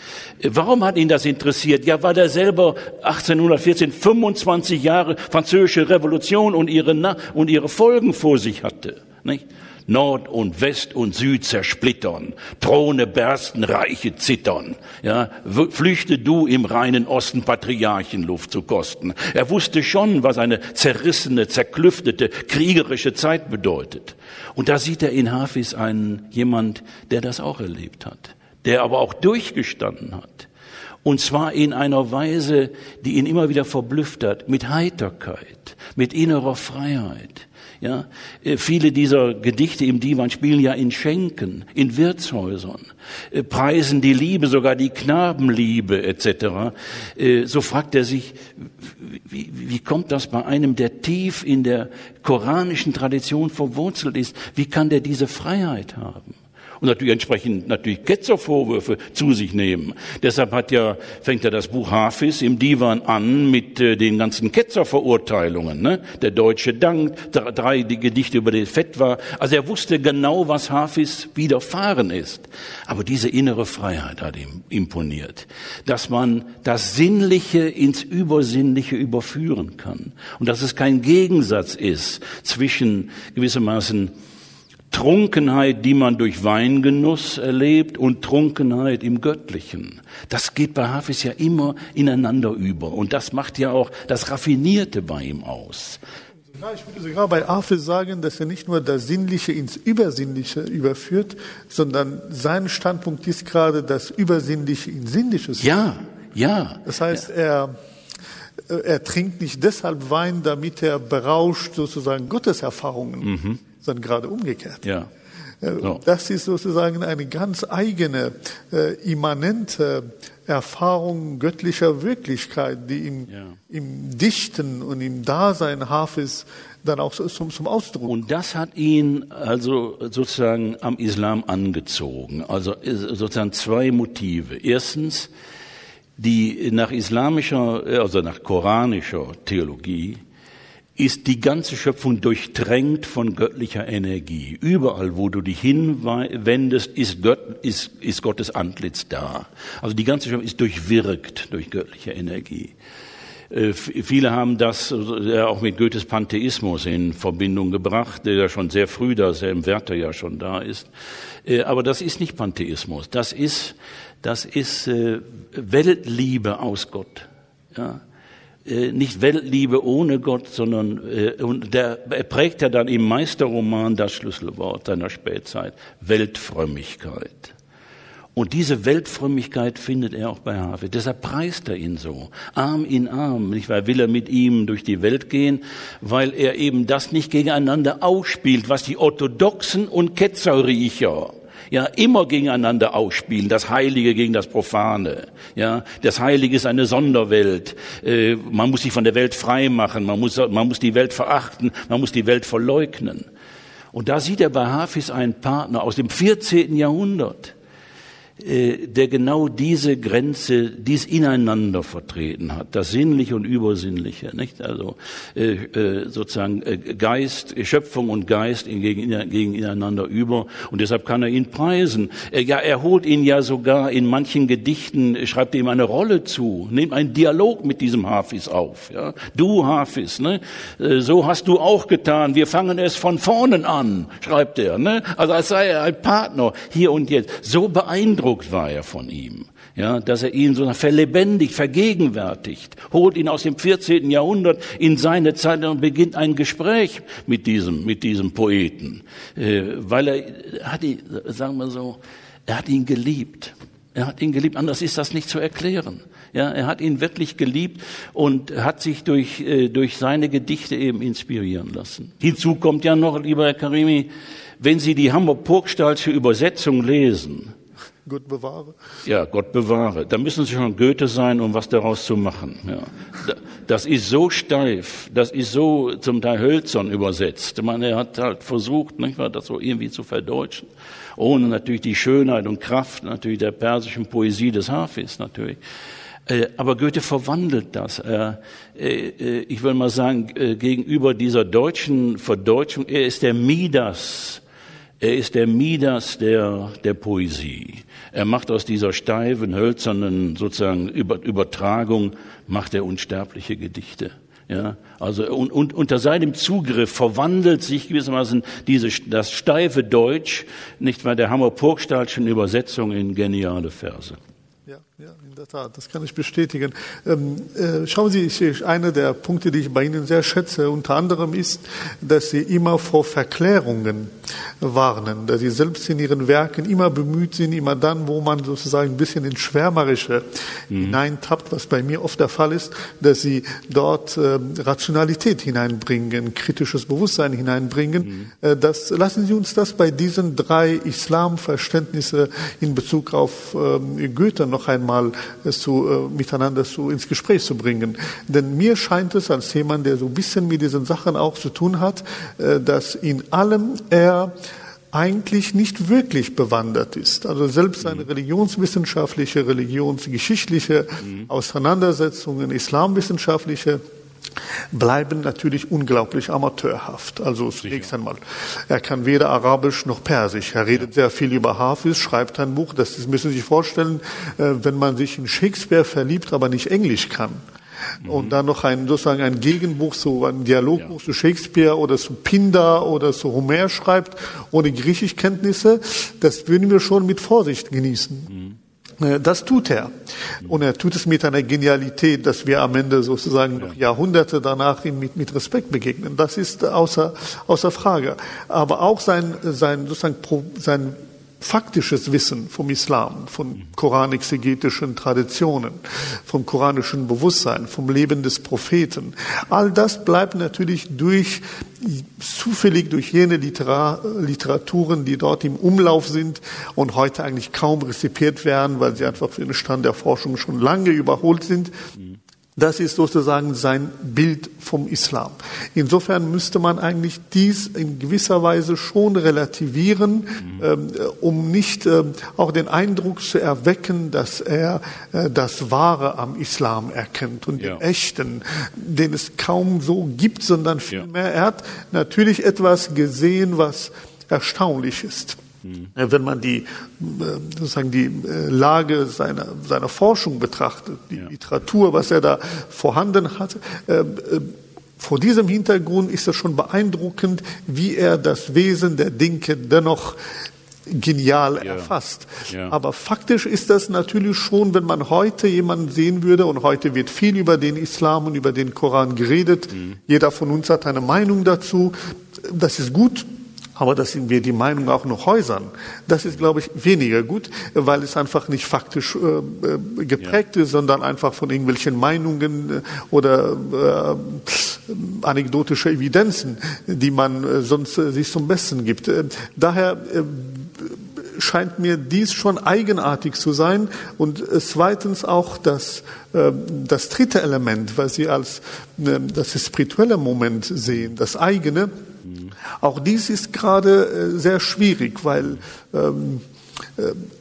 Warum hat ihn das interessiert? Ja, weil er selber 1814 25 Jahre französische Revolution und ihre, und ihre Folgen vor sich hatte. Nicht? Nord und West und Süd zersplittern, Throne bersten, Reiche zittern. Ja, flüchte du im reinen Osten Patriarchenluft zu kosten. Er wusste schon, was eine zerrissene, zerklüftete, kriegerische Zeit bedeutet. Und da sieht er in Hafiz einen jemand, der das auch erlebt hat, der aber auch durchgestanden hat. Und zwar in einer Weise, die ihn immer wieder verblüfft hat, mit Heiterkeit, mit innerer Freiheit. Ja, äh, viele dieser Gedichte im Divan spielen ja in Schenken, in Wirtshäusern, äh, preisen die Liebe, sogar die Knabenliebe etc. Äh, so fragt er sich, wie, wie kommt das bei einem, der tief in der koranischen Tradition verwurzelt ist? Wie kann der diese Freiheit haben? Und natürlich entsprechend natürlich Ketzervorwürfe zu sich nehmen. Deshalb hat ja, fängt ja das Buch Hafiz im Divan an mit äh, den ganzen Ketzerverurteilungen. Ne? Der deutsche Dank, drei die Gedichte über den Fetwa. Also er wusste genau, was Hafiz widerfahren ist. Aber diese innere Freiheit hat ihm imponiert, dass man das Sinnliche ins Übersinnliche überführen kann und dass es kein Gegensatz ist zwischen gewissermaßen Trunkenheit, die man durch Weingenuss erlebt und Trunkenheit im Göttlichen. Das geht bei Hafiz ja immer ineinander über und das macht ja auch das Raffinierte bei ihm aus. Ja, ich würde sogar bei Hafiz sagen, dass er nicht nur das Sinnliche ins Übersinnliche überführt, sondern sein Standpunkt ist gerade das Übersinnliche ins Sinnliche. Ja, ja. Das heißt, er er trinkt nicht deshalb Wein, damit er berauscht sozusagen Gotteserfahrungen. Mhm sondern gerade umgekehrt. Ja. Äh, so. Das ist sozusagen eine ganz eigene, äh, immanente Erfahrung göttlicher Wirklichkeit, die im, ja. im Dichten und im Dasein Hafis dann auch zum, zum Ausdruck. Und das hat ihn also sozusagen am Islam angezogen. Also äh, sozusagen zwei Motive. Erstens, die nach islamischer, also nach koranischer Theologie ist die ganze Schöpfung durchtränkt von göttlicher Energie. Überall, wo du dich hinwendest, ist, Gott, ist, ist Gottes Antlitz da. Also die ganze Schöpfung ist durchwirkt durch göttliche Energie. Äh, viele haben das ja auch mit Goethes Pantheismus in Verbindung gebracht, der ja schon sehr früh da, sehr im Werther ja schon da ist. Äh, aber das ist nicht Pantheismus. Das ist, das ist äh, Weltliebe aus Gott. Ja. Äh, nicht Weltliebe ohne Gott, sondern äh, und der, er prägt ja dann im Meisterroman das Schlüsselwort seiner Spätzeit, Weltfrömmigkeit. Und diese Weltfrömmigkeit findet er auch bei Havel. Deshalb preist er ihn so, Arm in Arm. Nicht weil will er mit ihm durch die Welt gehen, weil er eben das nicht gegeneinander ausspielt, was die Orthodoxen und Ketzerriecher ja immer gegeneinander ausspielen, das Heilige gegen das Profane. Ja, das Heilige ist eine Sonderwelt. Äh, man muss sich von der Welt frei machen, man muss, man muss die Welt verachten, man muss die Welt verleugnen. Und da sieht er bei Hafiz einen Partner aus dem 14. Jahrhundert, der genau diese Grenze, dies ineinander vertreten hat, das Sinnliche und Übersinnliche, nicht? Also äh, äh, sozusagen äh, Geist, Schöpfung und Geist gegen, gegen ineinander über und deshalb kann er ihn preisen. Ja, er holt ihn ja sogar in manchen Gedichten, schreibt ihm eine Rolle zu, nimmt einen Dialog mit diesem Hafiz auf. Ja? Du Hafiz, ne? Äh, so hast du auch getan. Wir fangen es von vornen an, schreibt er. Ne? Also als sei er ein Partner hier und jetzt. So beeindruckend beeindruckt war er von ihm, ja, dass er ihn so verlebendigt, vergegenwärtigt, holt ihn aus dem 14. Jahrhundert in seine Zeit und beginnt ein Gespräch mit diesem, mit diesem Poeten, äh, weil er hat ihn, sagen wir so, er hat ihn geliebt. Er hat ihn geliebt, anders ist das nicht zu erklären. Ja, er hat ihn wirklich geliebt und hat sich durch, äh, durch seine Gedichte eben inspirieren lassen. Hinzu kommt ja noch, lieber Herr Karimi, wenn Sie die Hamburg-Purgstallsche Übersetzung lesen, Gott bewahre. Ja, Gott bewahre. Da müssen Sie schon Goethe sein, um was daraus zu machen. Ja. Das ist so steif, das ist so zum Teil hölzern übersetzt. Ich meine, er hat halt versucht, nicht wahr, das so irgendwie zu verdeutschen. Ohne natürlich die Schönheit und Kraft natürlich der persischen Poesie des Hafis natürlich. Äh, aber Goethe verwandelt das. Äh, äh, ich will mal sagen, gegenüber dieser deutschen Verdeutschung, er ist der Midas er ist der Midas der, der Poesie. Er macht aus dieser steifen, hölzernen sozusagen Übertragung, macht er unsterbliche Gedichte. Ja, also und, und unter seinem Zugriff verwandelt sich gewissermaßen diese, das steife Deutsch, nicht wahr, der Hammer-Purgstallschen Übersetzung in geniale Verse. Ja, ja, in der Tat, das kann ich bestätigen. Ähm, äh, schauen Sie, ich, einer der Punkte, die ich bei Ihnen sehr schätze, unter anderem ist, dass Sie immer vor Verklärungen warnen, dass Sie selbst in Ihren Werken immer bemüht sind, immer dann, wo man sozusagen ein bisschen ins Schwärmerische mhm. hineintappt, was bei mir oft der Fall ist, dass Sie dort äh, Rationalität hineinbringen, kritisches Bewusstsein hineinbringen. Mhm. Äh, das, lassen Sie uns das bei diesen drei Islamverständnisse in Bezug auf ähm, Goethe noch einmal zu, äh, miteinander zu, ins Gespräch zu bringen. Denn mir scheint es als jemand, der so ein bisschen mit diesen Sachen auch zu tun hat, äh, dass in allem er eigentlich nicht wirklich bewandert ist. Also selbst seine mhm. religionswissenschaftliche, religionsgeschichtliche mhm. Auseinandersetzungen, islamwissenschaftliche bleiben natürlich unglaublich amateurhaft. Also zunächst einmal. Er kann weder Arabisch noch Persisch. Er redet sehr viel über Hafiz, schreibt ein Buch. Das müssen Sie sich vorstellen, äh, wenn man sich in Shakespeare verliebt, aber nicht Englisch kann. Mhm. Und dann noch ein, sozusagen ein Gegenbuch, so ein Dialogbuch ja. zu Shakespeare oder zu Pindar oder zu Homer schreibt, ohne Griechischkenntnisse, das würden wir schon mit Vorsicht genießen. Mhm. Äh, das tut er. Und er tut es mit einer Genialität, dass wir am Ende sozusagen noch Jahrhunderte danach ihm mit, mit Respekt begegnen. Das ist außer, außer Frage. Aber auch sein, sein, sozusagen, sein faktisches Wissen vom Islam, von koranexegetischen Traditionen, vom koranischen Bewusstsein, vom Leben des Propheten. All das bleibt natürlich durch, zufällig durch jene Literaturen, die dort im Umlauf sind und heute eigentlich kaum rezipiert werden, weil sie einfach für den Stand der Forschung schon lange überholt sind. Das ist sozusagen sein Bild vom Islam. Insofern müsste man eigentlich dies in gewisser Weise schon relativieren, mhm. ähm, um nicht ähm, auch den Eindruck zu erwecken, dass er äh, das Wahre am Islam erkennt und ja. den echten, den es kaum so gibt, sondern vielmehr, ja. er hat natürlich etwas gesehen, was erstaunlich ist. Mhm. Wenn man die, äh, sozusagen die äh, Lage seiner, seiner Forschung betrachtet, die ja. Literatur, was er da vorhanden hat, äh, vor diesem Hintergrund ist es schon beeindruckend, wie er das Wesen der Dinge dennoch genial ja. erfasst. Ja. Aber faktisch ist das natürlich schon, wenn man heute jemanden sehen würde, und heute wird viel über den Islam und über den Koran geredet, mhm. jeder von uns hat eine Meinung dazu, das ist gut, aber dass wir die Meinung auch noch häusern, das ist, glaube ich, weniger gut, weil es einfach nicht faktisch äh, äh geprägt ja. ist, sondern einfach von irgendwelchen Meinungen äh, oder äh, anekdotische Evidenzen, die man äh, sonst äh, sich zum Besten gibt. daher scheint mir dies schon eigenartig zu sein und zweitens auch das, das dritte Element, was Sie als das spirituelle Moment sehen, das eigene, auch dies ist gerade äh, sehr schwierig, weil ähm, äh,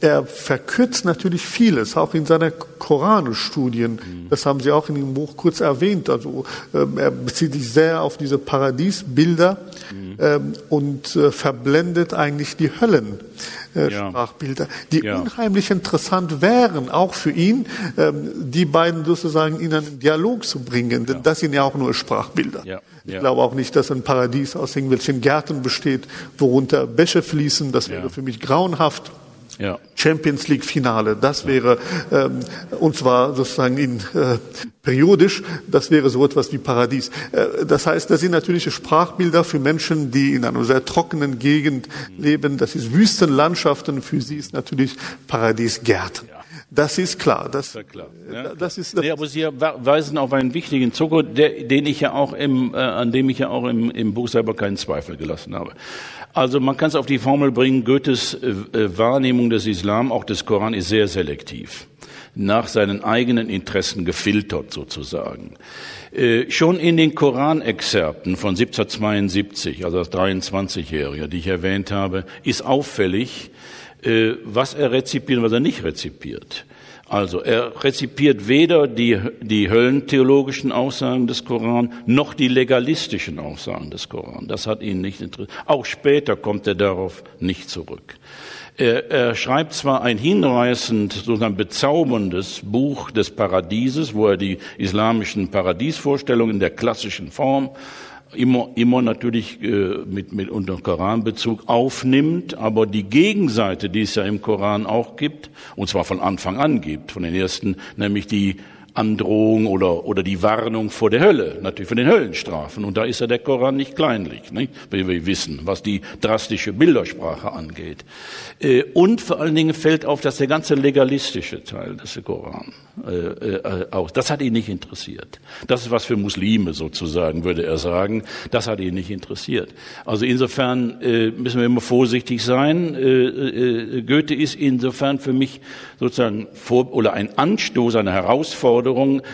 er verkürzt natürlich vieles, auch in seiner Koranstudien. Mhm. Das haben Sie auch in dem Buch kurz erwähnt. Also ähm, er bezieht sich sehr auf diese Paradiesbilder mhm. ähm, und äh, verblendet eigentlich die Höllen. Äh, ja. Die ja. unheimlich interessant wären, auch für ihn, ähm, die beiden sozusagen in einen Dialog zu bringen, denn ja. das sind ja auch nur Sprachbilder. Ich glaube auch nicht, dass ein Paradies aus irgendwelchen Gärten besteht, worunter Bäche fließen, das wäre für mich grauenhaft. Ja. Champions League Finale, das wäre, ähm, und zwar sozusagen in, äh, periodisch, das wäre so etwas wie Paradies. Äh, das heißt, das sind natürliche Sprachbilder für Menschen, die in einer sehr trockenen Gegend leben. Das ist Wüstenlandschaften, für sie ist natürlich Paradiesgärten. Das ist klar. Das, ja, klar. Ja, das ist, das nee, aber Sie weisen auf einen wichtigen Zucker, der, den ich ja auch im, äh, an dem ich ja auch im, im Buch selber keinen Zweifel gelassen habe. Also man kann es auf die Formel bringen, Goethes äh, äh, Wahrnehmung des Islam, auch des Koran, ist sehr selektiv, nach seinen eigenen Interessen gefiltert sozusagen. Äh, schon in den Koranexerpten von 1772, also das 23-Jährige, die ich erwähnt habe, ist auffällig, äh, was er rezipiert und was er nicht rezipiert. Also er rezipiert weder die, die höllentheologischen Aussagen des Koran noch die legalistischen Aussagen des Koran. Das hat ihn nicht interessiert. Auch später kommt er darauf nicht zurück. Er, er schreibt zwar ein hinreißend, sozusagen bezauberndes Buch des Paradieses, wo er die islamischen Paradiesvorstellungen in der klassischen Form immer, immer natürlich äh, mit, mit unter Koranbezug aufnimmt, aber die Gegenseite, die es ja im Koran auch gibt, und zwar von Anfang an gibt, von den ersten, nämlich die Androhung oder, oder die Warnung vor der Hölle, natürlich von den Höllenstrafen. Und da ist ja der Koran nicht kleinlich, nicht? wie wir wissen, was die drastische Bildersprache angeht. Äh, und vor allen Dingen fällt auf, dass der ganze legalistische Teil des Koran äh, äh, auch, das hat ihn nicht interessiert. Das ist was für Muslime sozusagen, würde er sagen. Das hat ihn nicht interessiert. Also insofern müssen wir immer vorsichtig sein. Goethe ist insofern für mich sozusagen vor, oder ein Anstoß, eine Herausforderung,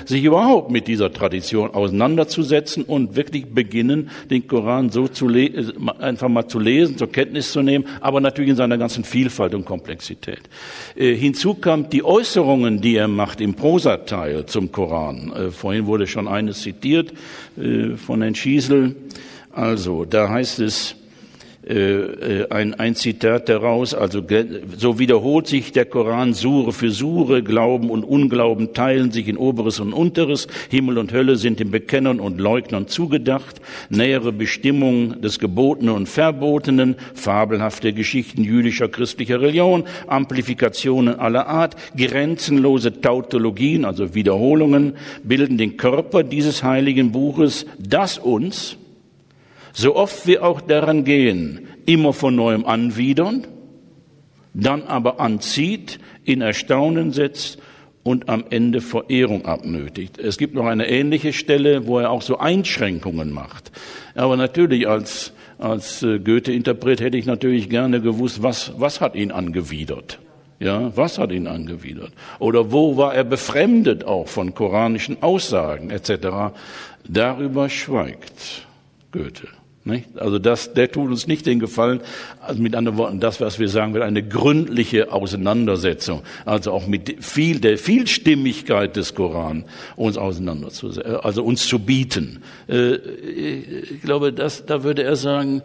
sich überhaupt mit dieser Tradition auseinanderzusetzen und wirklich beginnen, den Koran so zu einfach mal zu lesen, zur Kenntnis zu nehmen, aber natürlich in seiner ganzen Vielfalt und Komplexität. Äh, hinzu kommt die Äußerungen, die er macht im Prosateil zum Koran. Äh, vorhin wurde schon eines zitiert äh, von Herrn Schiesel. Also, da heißt es, äh, äh, ein, ein Zitat daraus, also so wiederholt sich der Koran Sure für Sure, Glauben und Unglauben teilen sich in Oberes und Unteres, Himmel und Hölle sind den Bekennern und Leugnern zugedacht, nähere Bestimmungen des Gebotenen und Verbotenen, fabelhafte Geschichten jüdischer, christlicher Religion, Amplifikationen aller Art, grenzenlose Tautologien, also Wiederholungen, bilden den Körper dieses heiligen Buches, das uns, so oft wir auch daran gehen, immer von neuem anwidern, dann aber anzieht, in Erstaunen setzt und am Ende Verehrung abnötigt. Es gibt noch eine ähnliche Stelle, wo er auch so Einschränkungen macht. Aber natürlich als, als äh, Goethe-Interpret hätte ich natürlich gerne gewusst, was, was hat ihn angewidert? Ja, was hat ihn angewidert? Oder wo war er befremdet auch von koranischen Aussagen etc.? Darüber schweigt Goethe. Nicht? Also das, der tut uns nicht den Gefallen, also mit anderen Worten, das, was wir sagen will, eine gründliche Auseinandersetzung, also auch mit viel, der Vielstimmigkeit des Koran uns auseinanderzusetzen, also uns zu bieten. Äh, ich glaube, das, da würde er sagen,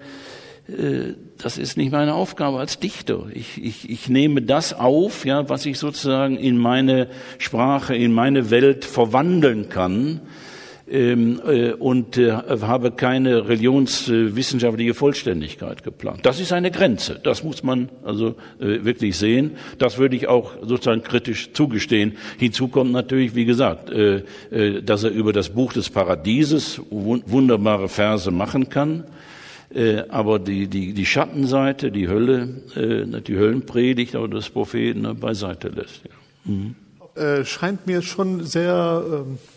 äh, das ist nicht meine Aufgabe als Dichter. Ich, ich, ich nehme das auf, ja, was ich sozusagen in meine Sprache, in meine Welt verwandeln kann ähm, äh, und äh, habe keine religionswissenschaftliche Vollständigkeit geplant. Das ist eine Grenze. Das muss man also äh, wirklich sehen. Das würde ich auch sozusagen kritisch zugestehen. Hinzu kommt natürlich, wie gesagt, äh, äh, dass er über das Buch des Paradieses wunderbare Verse machen kann. Äh, aber die, die, die Schattenseite, die Hölle, die Höllenpredigt oder des Propheten beiseite lässt. Ja. Mhm. scheint mir schon sehr ähm, äh,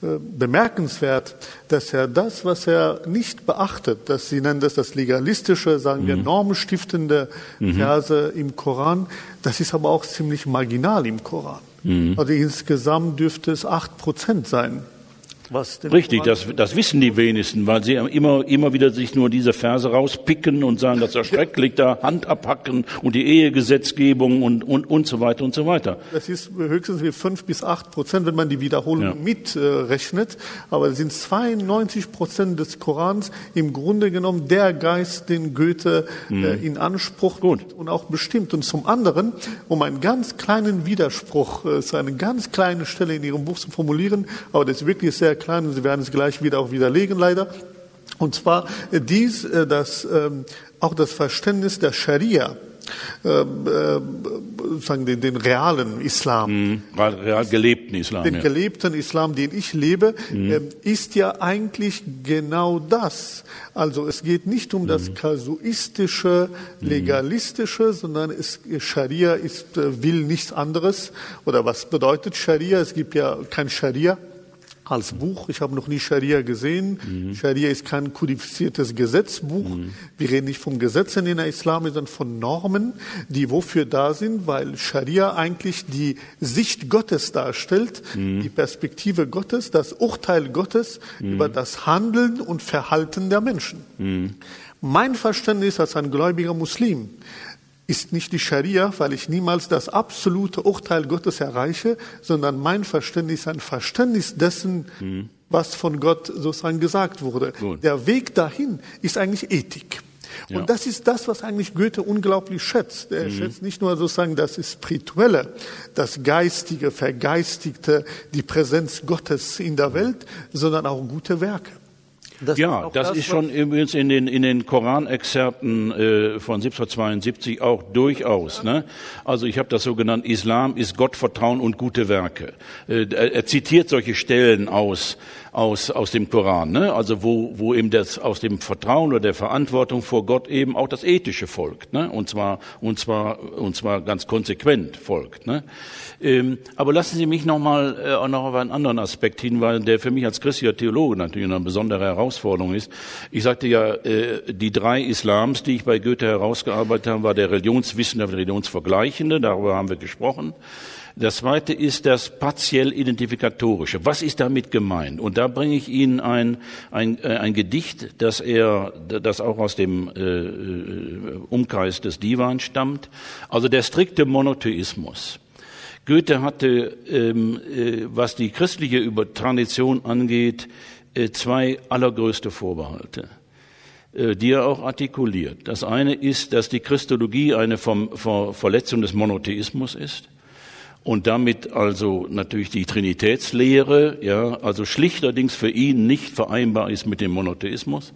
bemerkenswert, dass er das, was er nicht beachtet, dass Sie nennen das das legalistische, sagen wir, mhm. normstiftende mhm. Verse im Koran, das ist aber auch ziemlich marginal im Koran. Mhm. Also insgesamt dürfte es acht Prozent sein. Richtig, das, das wissen die wenigsten, weil sie immer, immer wieder sich nur diese Verse rauspicken und sagen, das ist erschrecklich, da Hand abhacken und die Ehegesetzgebung und, und, und so weiter und so weiter. Das ist höchstens wie fünf bis acht Prozent, wenn man die Wiederholung ja. mitrechnet. Äh, Aber es sind 92 Prozent des Korans im Grunde genommen der Geist, den Goethe mhm. äh, in Anspruch Gut. und auch bestimmt. Und zum anderen, um einen ganz kleinen Widerspruch, äh, so eine ganz kleine Stelle in Ihrem Buch zu formulieren, aber das ist wirklich sehr und Sie werden es gleich wieder auch widerlegen, leider. Und zwar äh, dies, äh, dass ähm, auch das Verständnis der Scharia, ähm, äh, sagen den, den realen Islam, mhm, real gelebten Islam, den ja. gelebten Islam, den ich lebe, mhm. äh, ist ja eigentlich genau das. Also es geht nicht um das mhm. kasuistische, mhm. legalistische, sondern es, Scharia ist, will nichts anderes. Oder was bedeutet Scharia? Es gibt ja kein Scharia als Buch. Ich habe noch nie Scharia gesehen. Mhm. Scharia ist kein kodifiziertes Gesetzbuch. Mhm. Wir reden nicht von Gesetzen in der Islam, sondern von Normen, die wofür da sind, weil Scharia eigentlich die Sicht Gottes darstellt, mhm. die Perspektive Gottes, das Urteil Gottes mhm. über das Handeln und Verhalten der Menschen. Mhm. Mein Verständnis als ein gläubiger Muslim ist nicht die Scharia, weil ich niemals das absolute Urteil Gottes erreiche, sondern mein Verständnis ein Verständnis dessen, mhm. was von Gott sozusagen gesagt wurde. Gut. Der Weg dahin ist eigentlich Ethik. Und Ja. das ist das, was eigentlich Goethe unglaublich schätzt. Er schätzt nicht nur sozusagen das Spirituelle, das Geistige, Vergeistigte, die Präsenz Gottes in der Welt, sondern auch gute Werke. Das Ja, auch das, ist was- schon übrigens in den, in den Koranexerpten äh, von 1772 auch durchaus. Ne? Also ich habe das so genannt, Islam ist Gottvertrauen und gute Werke. Äh, er, er zitiert solche Stellen aus, aus, aus dem Koran, ne? also wo, wo eben das aus dem Vertrauen oder der Verantwortung vor Gott eben auch das Ethische folgt. Ne? Und, zwar, und, zwar, und zwar ganz konsequent folgt. Ne? Ähm, aber lassen Sie mich noch mal äh, auch noch auf einen anderen Aspekt hinweisen, der für mich als christlicher Theologe natürlich eine besondere Herausforderung ist. Ich sagte ja, äh, die drei Islams, die ich bei Goethe herausgearbeitet habe, war der Religionswissenschaftliche, Religionsvergleichende, darüber haben wir gesprochen. Das zweite ist das partiell Identifikatorische. Was ist damit gemeint? Und da bringe ich Ihnen ein, ein, äh, ein Gedicht, das er, das auch aus dem äh, äh, Umkreis des Divan stammt. Also der strikte Monotheismus. Goethe hatte, ähm, äh, was die christliche Über Tradition angeht, äh, zwei allergrößte Vorbehalte, äh, die er auch artikuliert. Das eine ist, dass die Christologie eine Verletzung des Monotheismus ist und damit also natürlich die Trinitätslehre, ja, also schlichterdings für ihn nicht vereinbar ist mit dem Monotheismus.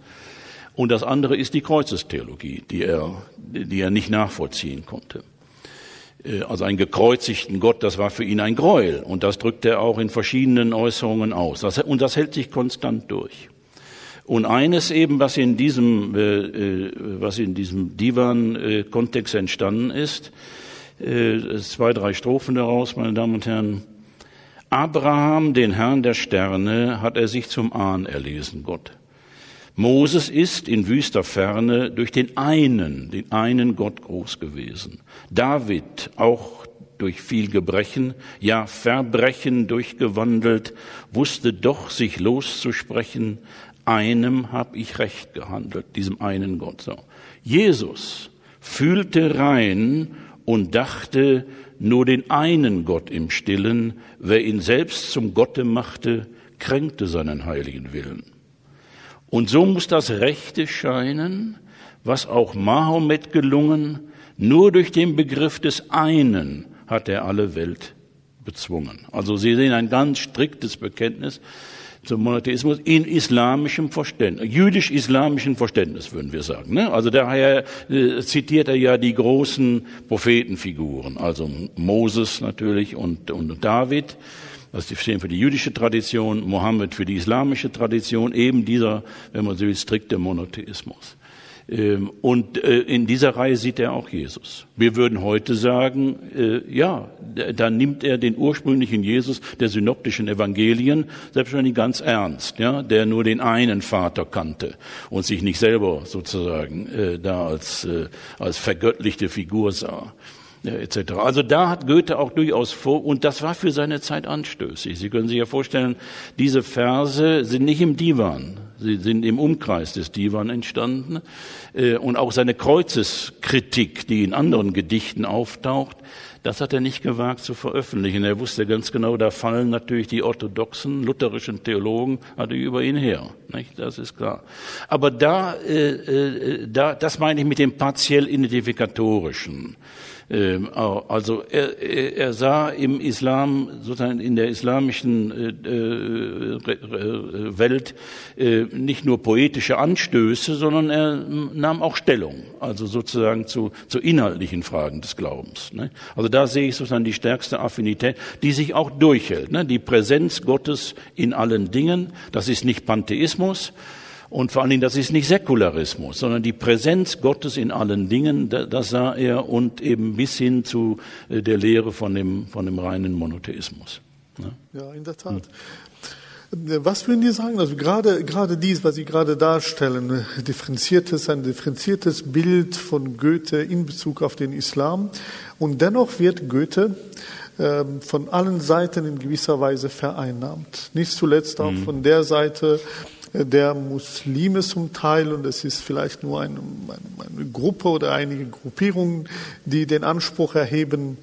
Und das andere ist die Kreuzestheologie, die er, die er nicht nachvollziehen konnte. Äh, Also einen gekreuzigten Gott, das war für ihn ein Gräuel. Und das drückt er auch in verschiedenen Äußerungen aus. Und das hält sich konstant durch. Und eines eben, was in diesem, äh, äh, was in diesem Divan-Kontext entstanden ist, äh, zwei, drei Strophen daraus, meine Damen und Herren. Abraham, den Herrn der Sterne, hat er sich zum Ahn erlesen, Gott. Moses ist in wüster Ferne durch den einen, den einen Gott groß gewesen. David auch durch viel Gebrechen, ja Verbrechen durchgewandelt, wusste doch sich loszusprechen, einem hab ich recht gehandelt, diesem einen Gott. So. Jesus fühlte rein und dachte nur den einen Gott im Stillen, wer ihn selbst zum Gotte machte, kränkte seinen heiligen Willen. Und so muss das Rechte scheinen, was auch Mahomet gelungen, nur durch den Begriff des einen hat er alle Welt bezwungen. Also Sie sehen ein ganz striktes Bekenntnis zum Monotheismus in islamischem Verständnis, jüdisch-islamischem Verständnis, würden wir sagen. Ne? Also daher äh, zitiert er ja die großen Prophetenfiguren, also Moses natürlich und, und David. Das stehen für die jüdische Tradition, Mohammed für die islamische Tradition, eben dieser, wenn man so will, strikte Monotheismus. Ähm, Und äh, in dieser Reihe sieht er auch Jesus. Wir würden heute sagen, äh, ja, da nimmt er den ursprünglichen Jesus der synoptischen Evangelien selbstverständlich ganz ernst, ja, der nur den einen Vater kannte und sich nicht selber sozusagen äh, da als, als vergöttlichte Figur sah ja, etc. Also da hat Goethe auch durchaus vor, und das war für seine Zeit anstößig. Sie können sich ja vorstellen, diese Verse sind nicht im Divan, sie sind im Umkreis des Divan entstanden. Äh, Und auch seine Kreuzeskritik, die in anderen Gedichten auftaucht, das hat er nicht gewagt zu veröffentlichen. Er wusste ganz genau, da fallen natürlich die orthodoxen, lutherischen Theologen natürlich über ihn her. Nicht? Das ist klar. Aber da, äh, äh, da, das meine ich mit dem partiell identifikatorischen. Ähm, Also er, er sah im Islam, sozusagen in der islamischen äh, äh, Welt äh, nicht nur poetische Anstöße, sondern er nahm auch Stellung, also sozusagen zu, zu inhaltlichen Fragen des Glaubens. Ne? Also da sehe ich sozusagen die stärkste Affinität, die sich auch durchhält. Ne? Die Präsenz Gottes in allen Dingen, das ist nicht Pantheismus, und vor allen Dingen, das ist nicht Säkularismus, sondern die Präsenz Gottes in allen Dingen, das sah er und eben bis hin zu äh, der Lehre von dem, von dem reinen Monotheismus. Ne? Ja, in der Tat. Was würden Sie sagen? Also gerade, gerade dies, was Sie gerade darstellen, differenziertes, ein differenziertes Bild von Goethe in Bezug auf den Islam. Und dennoch wird Goethe ähm, von allen Seiten in gewisser Weise vereinnahmt. Nicht zuletzt auch von der Seite der Muslime zum Teil, und es ist vielleicht nur eine, eine, Gruppe oder einige Gruppierungen, die den Anspruch erheben,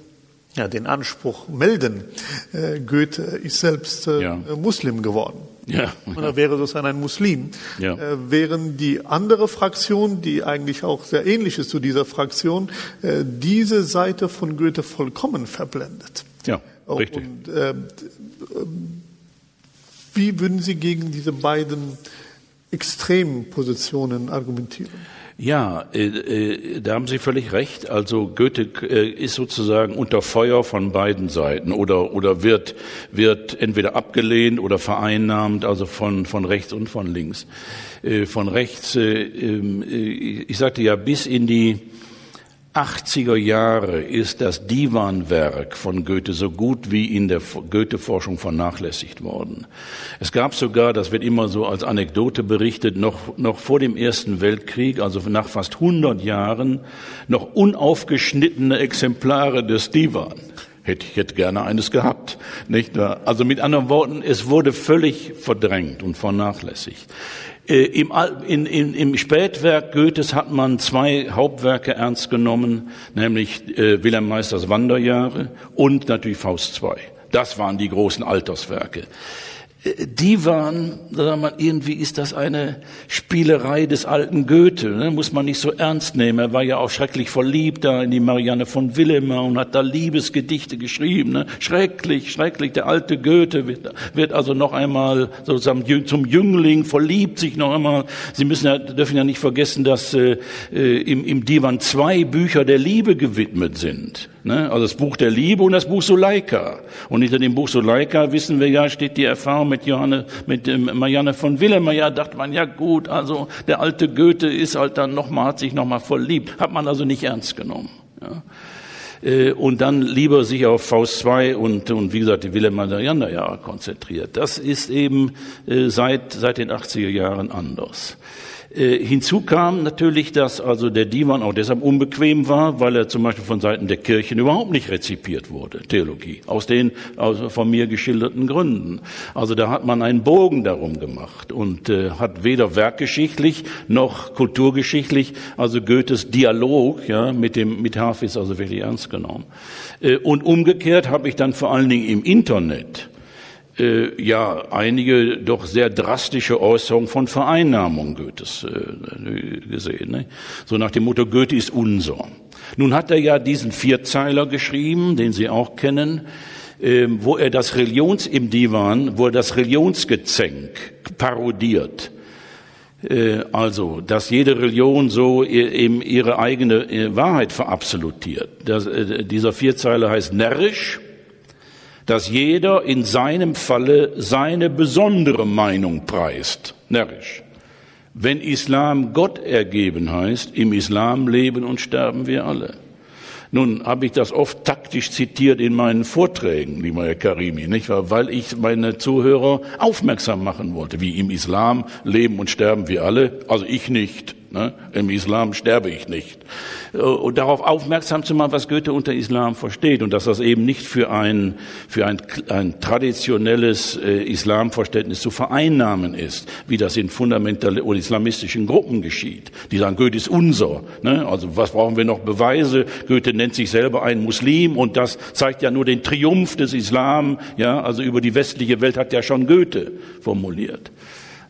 ja, den Anspruch melden, äh, Goethe ist selbst äh, ja. Muslim geworden. Ja. Oder wäre sozusagen ein Muslim. Ja. Äh, während die andere Fraktion, die eigentlich auch sehr ähnlich ist zu dieser Fraktion, äh, diese Seite von Goethe vollkommen verblendet. Ja, richtig. Und, äh, wie würden Sie gegen diese beiden Extrempositionen argumentieren? Ja, äh, äh, da haben Sie völlig recht. Also Goethe äh, ist sozusagen unter Feuer von beiden Seiten oder, oder wird, wird entweder abgelehnt oder vereinnahmt, also von, von rechts und von links. Äh, von rechts, äh, ähm, äh, ich sagte ja, bis in die 80er Jahre ist das Divan-Werk von Goethe so gut wie in der Goethe-Forschung vernachlässigt worden. Es gab sogar, das wird immer so als Anekdote berichtet, noch, noch vor dem Ersten Weltkrieg, also nach fast 100 Jahren, noch unaufgeschnittene Exemplare des Divan. Hätte ich hätte gerne eines gehabt, nicht? Also mit anderen Worten, es wurde völlig verdrängt und vernachlässigt. Äh, Im, in, in, Im Spätwerk Goethes hat man zwei Hauptwerke ernst genommen, nämlich äh, Wilhelm Meisters Wanderjahre und natürlich Faust II. Das waren die großen Alterswerke die waren, sagen wir irgendwie ist das eine Spielerei des alten Goethe, ne? muss man nicht so ernst nehmen. Er war ja auch schrecklich verliebt da in die Marianne von Willemer und hat da Liebesgedichte geschrieben. Ne? Schrecklich, schrecklich. Der alte Goethe wird, wird also noch einmal sozusagen zum Jüngling, verliebt sich noch einmal. Sie müssen ja, dürfen ja nicht vergessen, dass äh, äh im, im Divan zwei Bücher der Liebe gewidmet sind. Ne? Also das Buch der Liebe und das Buch Suleika. Und hinter dem Buch Suleika, wissen wir ja, steht die Erfahrung mit Johanne, mit ähm, Marianne von Willemer. Ja, dachte man, ja gut, also der alte Goethe ist halt dann nochmal, hat sich nochmal verliebt. Hat man also nicht ernst genommen. Ja äh, und dann lieber sich auf Faust 2 und, und wie gesagt die Willem Marianne Jahre konzentriert. Das ist eben äh, seit, seit den 80er Jahren anders. Äh, hinzu kam natürlich, dass also der Divan auch deshalb unbequem war, weil er zum Beispiel von Seiten der Kirchen überhaupt nicht rezipiert wurde, Theologie, aus den also von mir geschilderten Gründen. Also da hat man einen Bogen darum gemacht und äh, hat weder werkgeschichtlich noch kulturgeschichtlich, also Goethes Dialog ja, mit dem mit Hafis also wirklich ernst genommen. Äh, und umgekehrt habe ich dann vor allen Dingen im Internet äh, ja einige doch sehr drastische Äußerungen von Vereinnahmung Goethes äh, gesehen. Ne? So nach dem Motto, Goethe ist unser. Nun hat er ja diesen Vierzeiler geschrieben, den Sie auch kennen, äh, wo er das Religions im Divan, wo er das Religionsgezänk parodiert. Äh, also, dass jede Religion so eben ihre eigene äh, Wahrheit verabsolutiert. Das, äh, dieser Vierzeiler heißt närrisch, dass jeder in seinem Falle seine besondere Meinung preist, närrisch. Wenn Islam Gott ergeben heißt, im Islam leben und sterben wir alle. Nun habe ich das oft taktisch zitiert in meinen Vorträgen, lieber Herr Karimi, nicht wahr? weil ich meine Zuhörer aufmerksam machen wollte, wie im Islam leben und sterben wir alle, also ich nicht. Ne? Im Islam sterbe ich nicht. Äh, und darauf aufmerksam zu machen, was Goethe unter Islam versteht und dass das eben nicht für ein, für ein, ein traditionelles äh, Islamverständnis zu vereinnahmen ist, wie das in fundamental oder islamistischen Gruppen geschieht. Die sagen, Goethe ist unser. Ne? Also was brauchen wir noch Beweise? Goethe nennt sich selber ein Muslim und das zeigt ja nur den Triumph des Islam. Ja, also über die westliche Welt hat ja schon Goethe formuliert.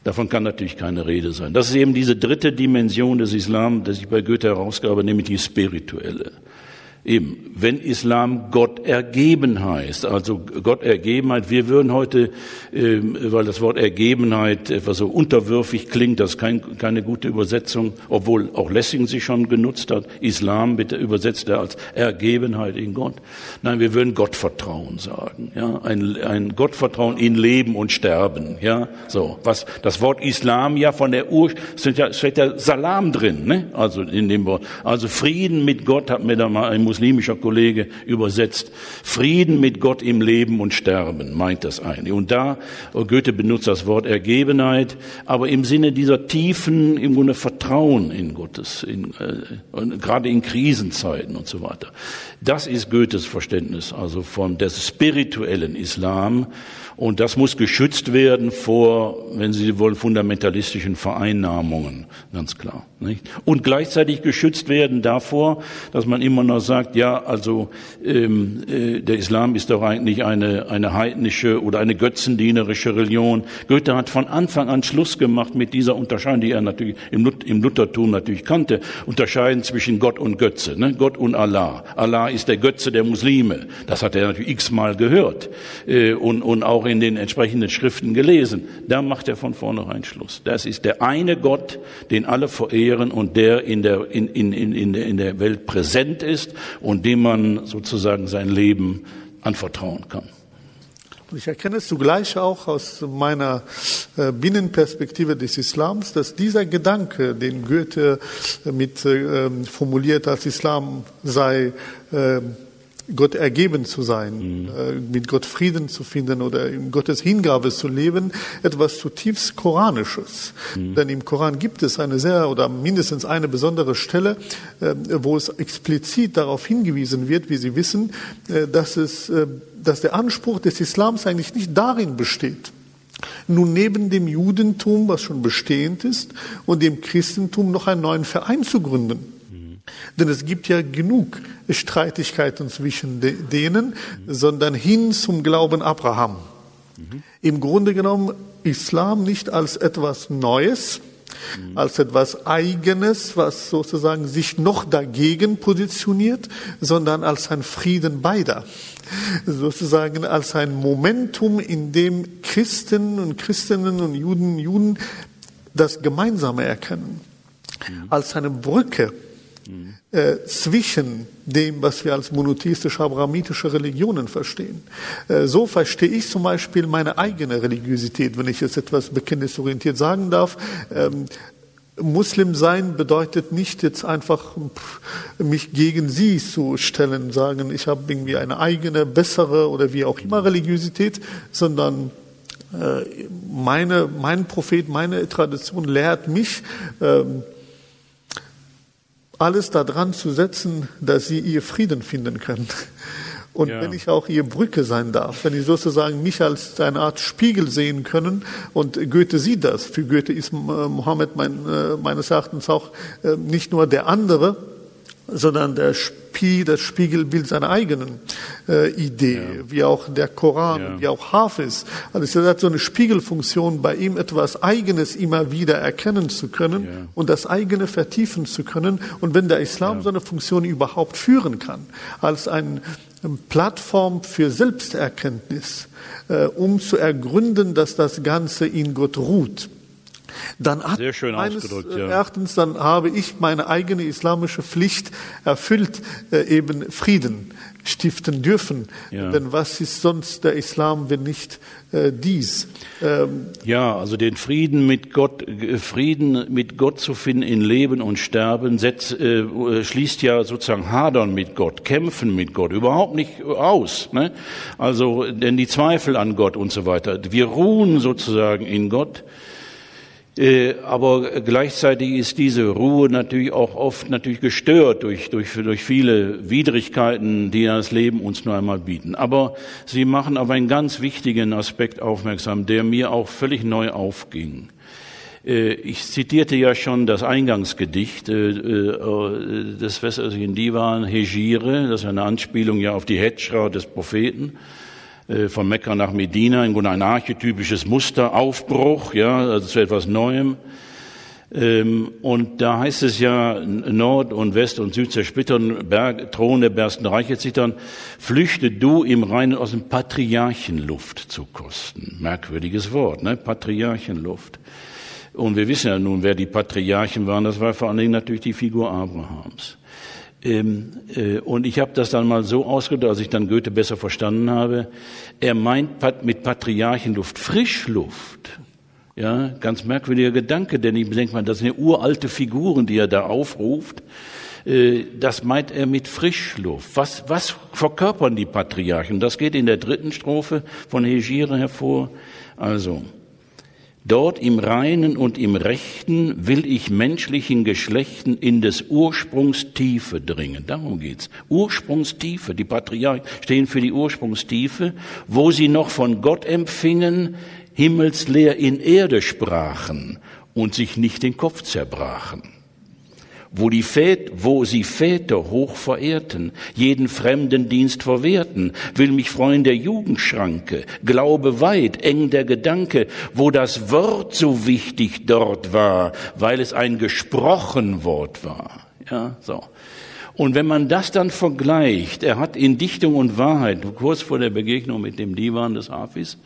Davon kann natürlich keine Rede sein. Das ist eben diese dritte Dimension des Islam, die ich bei Goethe herausgabe, nämlich die spirituelle. Eben, wenn Islam Gott ergeben heißt, also Gott Ergebenheit, wir würden heute, äh, weil das Wort Ergebenheit etwas so unterwürfig klingt, das ist kein, keine gute Übersetzung, obwohl auch Lessing sich schon genutzt hat, Islam bitte übersetzt er als Ergebenheit in Gott. Nein, wir würden Gottvertrauen sagen, ja, ein, ein Gottvertrauen in Leben und Sterben, ja, so, was, das Wort Islam ja von der Ur, steht ja, steht ja Salam drin, ne, also in dem Wort, also Frieden mit Gott hat mir da mal ein muslimischer Kollege übersetzt, Frieden mit Gott im Leben und Sterben, meint das eine. Und da, Goethe benutzt das Wort Ergebenheit, aber im Sinne dieser tiefen, im Grunde Vertrauen in Gottes, in, äh, gerade in Krisenzeiten und so weiter. Das ist Goethes Verständnis, also von des spirituellen Islam. Und das muss geschützt werden vor, wenn Sie wollen, fundamentalistischen Vereinnahmungen, ganz klar. Nicht? Und gleichzeitig geschützt werden davor, dass man immer noch sagt, ja, also ähm, äh, der Islam ist doch eigentlich eine, eine heidnische oder eine götzendienerische Religion. Goethe hat von Anfang an Schluss gemacht mit dieser Unterscheidung, die er natürlich im, im Luthertum natürlich kannte, unterscheiden zwischen Gott und Götze, ne? Gott und Allah. Allah ist der Götze der Muslime. Das hat er natürlich x-mal gehört äh, und, und auch in den entsprechenden Schriften gelesen. Da macht er von vornherein Schluss. Das ist der eine Gott, den alle verehren und der in der, in, in, in, in der Welt präsent ist und dem man sozusagen sein Leben anvertrauen kann. Ich erkenne es zugleich auch aus meiner äh, Binnenperspektive des Islams, dass dieser Gedanke, den Goethe mit äh, formuliert als Islam sei, äh, Gott ergeben zu sein, mhm. äh, mit Gott Frieden zu finden oder in Gottes Hingabe zu leben, etwas zutiefst Koranisches. Mhm. Denn im Koran gibt es eine sehr oder mindestens eine besondere Stelle, äh, wo es explizit darauf hingewiesen wird, wie Sie wissen, äh, dass, es, dass der Anspruch des Islams eigentlich nicht darin besteht, nun neben dem Judentum, was schon bestehend ist, und dem Christentum noch einen neuen Verein zu gründen. Denn es gibt ja genug Streitigkeiten zwischen denen, mhm. sondern hin zum Glauben Abraham. Mhm. Im Grunde genommen Islam nicht als etwas Neues, mhm. als etwas Eigenes, was sozusagen sich noch dagegen positioniert, sondern als ein Frieden beider. Sozusagen als ein Momentum, in dem Christen und Christinnen und Juden, Juden das Gemeinsame erkennen. Mhm. Als eine Brücke äh, zwischen dem, was wir als monotheistische, abrahamitische Religionen verstehen. Äh, so verstehe ich zum Beispiel meine eigene Religiosität, wenn ich jetzt etwas bekenntnisorientiert sagen darf. Ähm, Muslim sein bedeutet nicht jetzt einfach mich gegen sie zu stellen, sagen, ich habe irgendwie eine eigene, bessere oder wie auch immer Religiosität, sondern äh, meine, mein Prophet, meine Tradition lehrt mich, ähm, alles daran zu setzen, dass sie ihr Frieden finden können. Und ja. wenn ich auch ihr Brücke sein darf, wenn ich sozusagen mich als eine Art Spiegel sehen können, und Goethe sieht das. Für Goethe ist äh, Mohammed mein, äh, meines Erachtens auch äh, nicht nur der andere, sondern der Spie, das Spiegelbild seiner eigenen äh, Idee, ja. wie auch der Koran, ja. wie auch Hafiz. Also es hat so eine Spiegelfunktion, bei ihm etwas Eigenes immer wieder erkennen zu können ja. und das eigene vertiefen zu können. Und wenn der Islam so eine Funktion überhaupt führen kann, als eine Plattform für Selbsterkenntnis, äh, um zu ergründen, dass das Ganze in Gott ruht, dann hat Sehr schön meines ja. Erachtens, dann habe ich meine eigene islamische Pflicht erfüllt, äh, eben Frieden stiften dürfen. Ja. Denn was ist sonst der Islam, wenn nicht äh, dies? Ähm, ja, also den Frieden mit Gott, äh, Frieden mit Gott zu finden in Leben und Sterben, setzt, äh, schließt ja sozusagen Hadern mit Gott, Kämpfen mit Gott überhaupt nicht aus. Ne? Also denn die Zweifel an Gott und so weiter. Wir ruhen sozusagen in Gott. Äh, aber gleichzeitig ist diese Ruhe natürlich auch oft natürlich gestört durch, durch, durch viele Widrigkeiten, die das Leben uns nur einmal bieten. Aber Sie machen auf einen ganz wichtigen Aspekt aufmerksam, der mir auch völlig neu aufging. Äh, ich zitierte ja schon das Eingangsgedicht äh, des westlichen Divan Hegire, das ist eine Anspielung ja auf die Hedschra des Propheten. Äh, von Mekka nach Medina, im Grunde ein archetypisches Musteraufbruch, ja, also zu etwas Neuem. Ähm, und da heißt es ja, Nord und West und Süd zersplittern, Berg, Throne bersten Reiche zittern, flüchte du im Reinen aus dem Patriarchenluft zu kosten. Merkwürdiges Wort, ne? Patriarchenluft. Und wir wissen ja nun, wer die Patriarchen waren, das war vor allen Dingen natürlich die Figur Abrahams. Ähm, äh, und ich habe das dann mal so ausgedrückt, als ich dann Goethe besser verstanden habe. Er meint mit Patriarchenluft Frischluft. Ja, ganz merkwürdiger Gedanke, denn ich denke mal, das sind ja uralte Figuren, die er da aufruft. Äh, das meint er mit Frischluft. Was, was verkörpern die Patriarchen? Das geht in der dritten Strophe von Hegire hervor. Also, Dort im Reinen und im Rechten will ich menschlichen Geschlechten in des Ursprungstiefe dringen. Darum geht's. Ursprungstiefe. Die Patriarchen stehen für die Ursprungstiefe, wo sie noch von Gott empfingen, himmelsleer in Erde sprachen und sich nicht den Kopf zerbrachen wo, die Väter, wo sie Väter hoch verehrten, jeden fremden Dienst verwehrten, will mich freuen der Jugendschranke, Glaube weit, eng der Gedanke, wo das Wort so wichtig dort war, weil es ein gesprochen Wort war. Ja, so. Und wenn man das dann vergleicht, er hat in Dichtung und Wahrheit, kurz vor der Begegnung mit dem Divan des Hafis,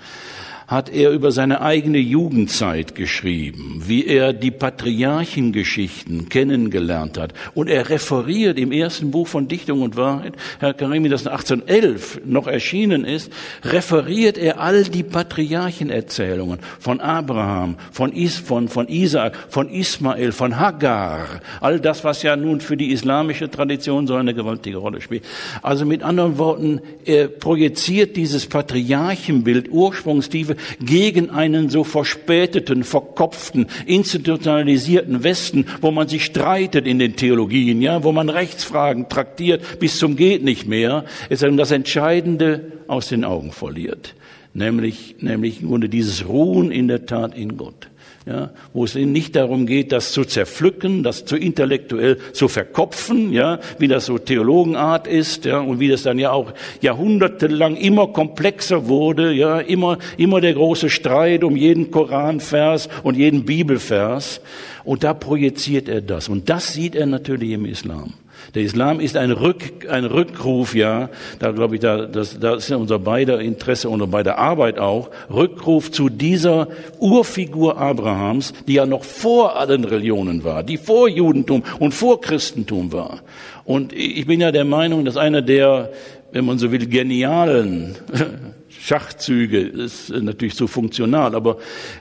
hat er über seine eigene Jugendzeit geschrieben, wie er die Patriarchengeschichten kennengelernt hat. Und er referiert im ersten Buch von Dichtung und Wahrheit, Herr Karimi, das 1811 noch erschienen ist, referiert er all die Patriarchenerzählungen von Abraham, von, Is, von, von Isaac, von Ismael, von Hagar, all das, was ja nun für die islamische Tradition so eine gewaltige Rolle spielt. Also mit anderen Worten, er projiziert dieses Patriarchenbild Ursprungstiefe gegen einen so verspäteten, verkopften, institutionalisierten Westen, wo man sich streitet in den Theologien, ja, wo man Rechtsfragen traktiert bis zum geht nicht mehr, ist das Entscheidende aus den Augen verliert. Nämlich, nämlich im Grunde dieses Ruhen in der Tat in Gott ja, wo es ihnen nicht darum geht, das zu zerpflücken, das zu intellektuell zu verkopfen, ja, wie das so Theologenart ist, ja, und wie das dann ja auch jahrhundertelang immer komplexer wurde, ja, immer, immer der große Streit um jeden Koranvers und jeden Bibelvers. Und da projiziert er das. Und das sieht er natürlich im Islam. Der Islam ist ein, Rück, ein Rückruf, ja, da glaube ich, da, das, da ist ja unser beider Interesse, unser beider Arbeit auch, Rückruf zu dieser Urfigur Abrahams, die ja noch vor allen Religionen war, die vor Judentum und vor Christentum war. Und ich bin ja der Meinung, dass einer der, wenn man so will, genialen Schachzüge ist natürlich so funktional, aber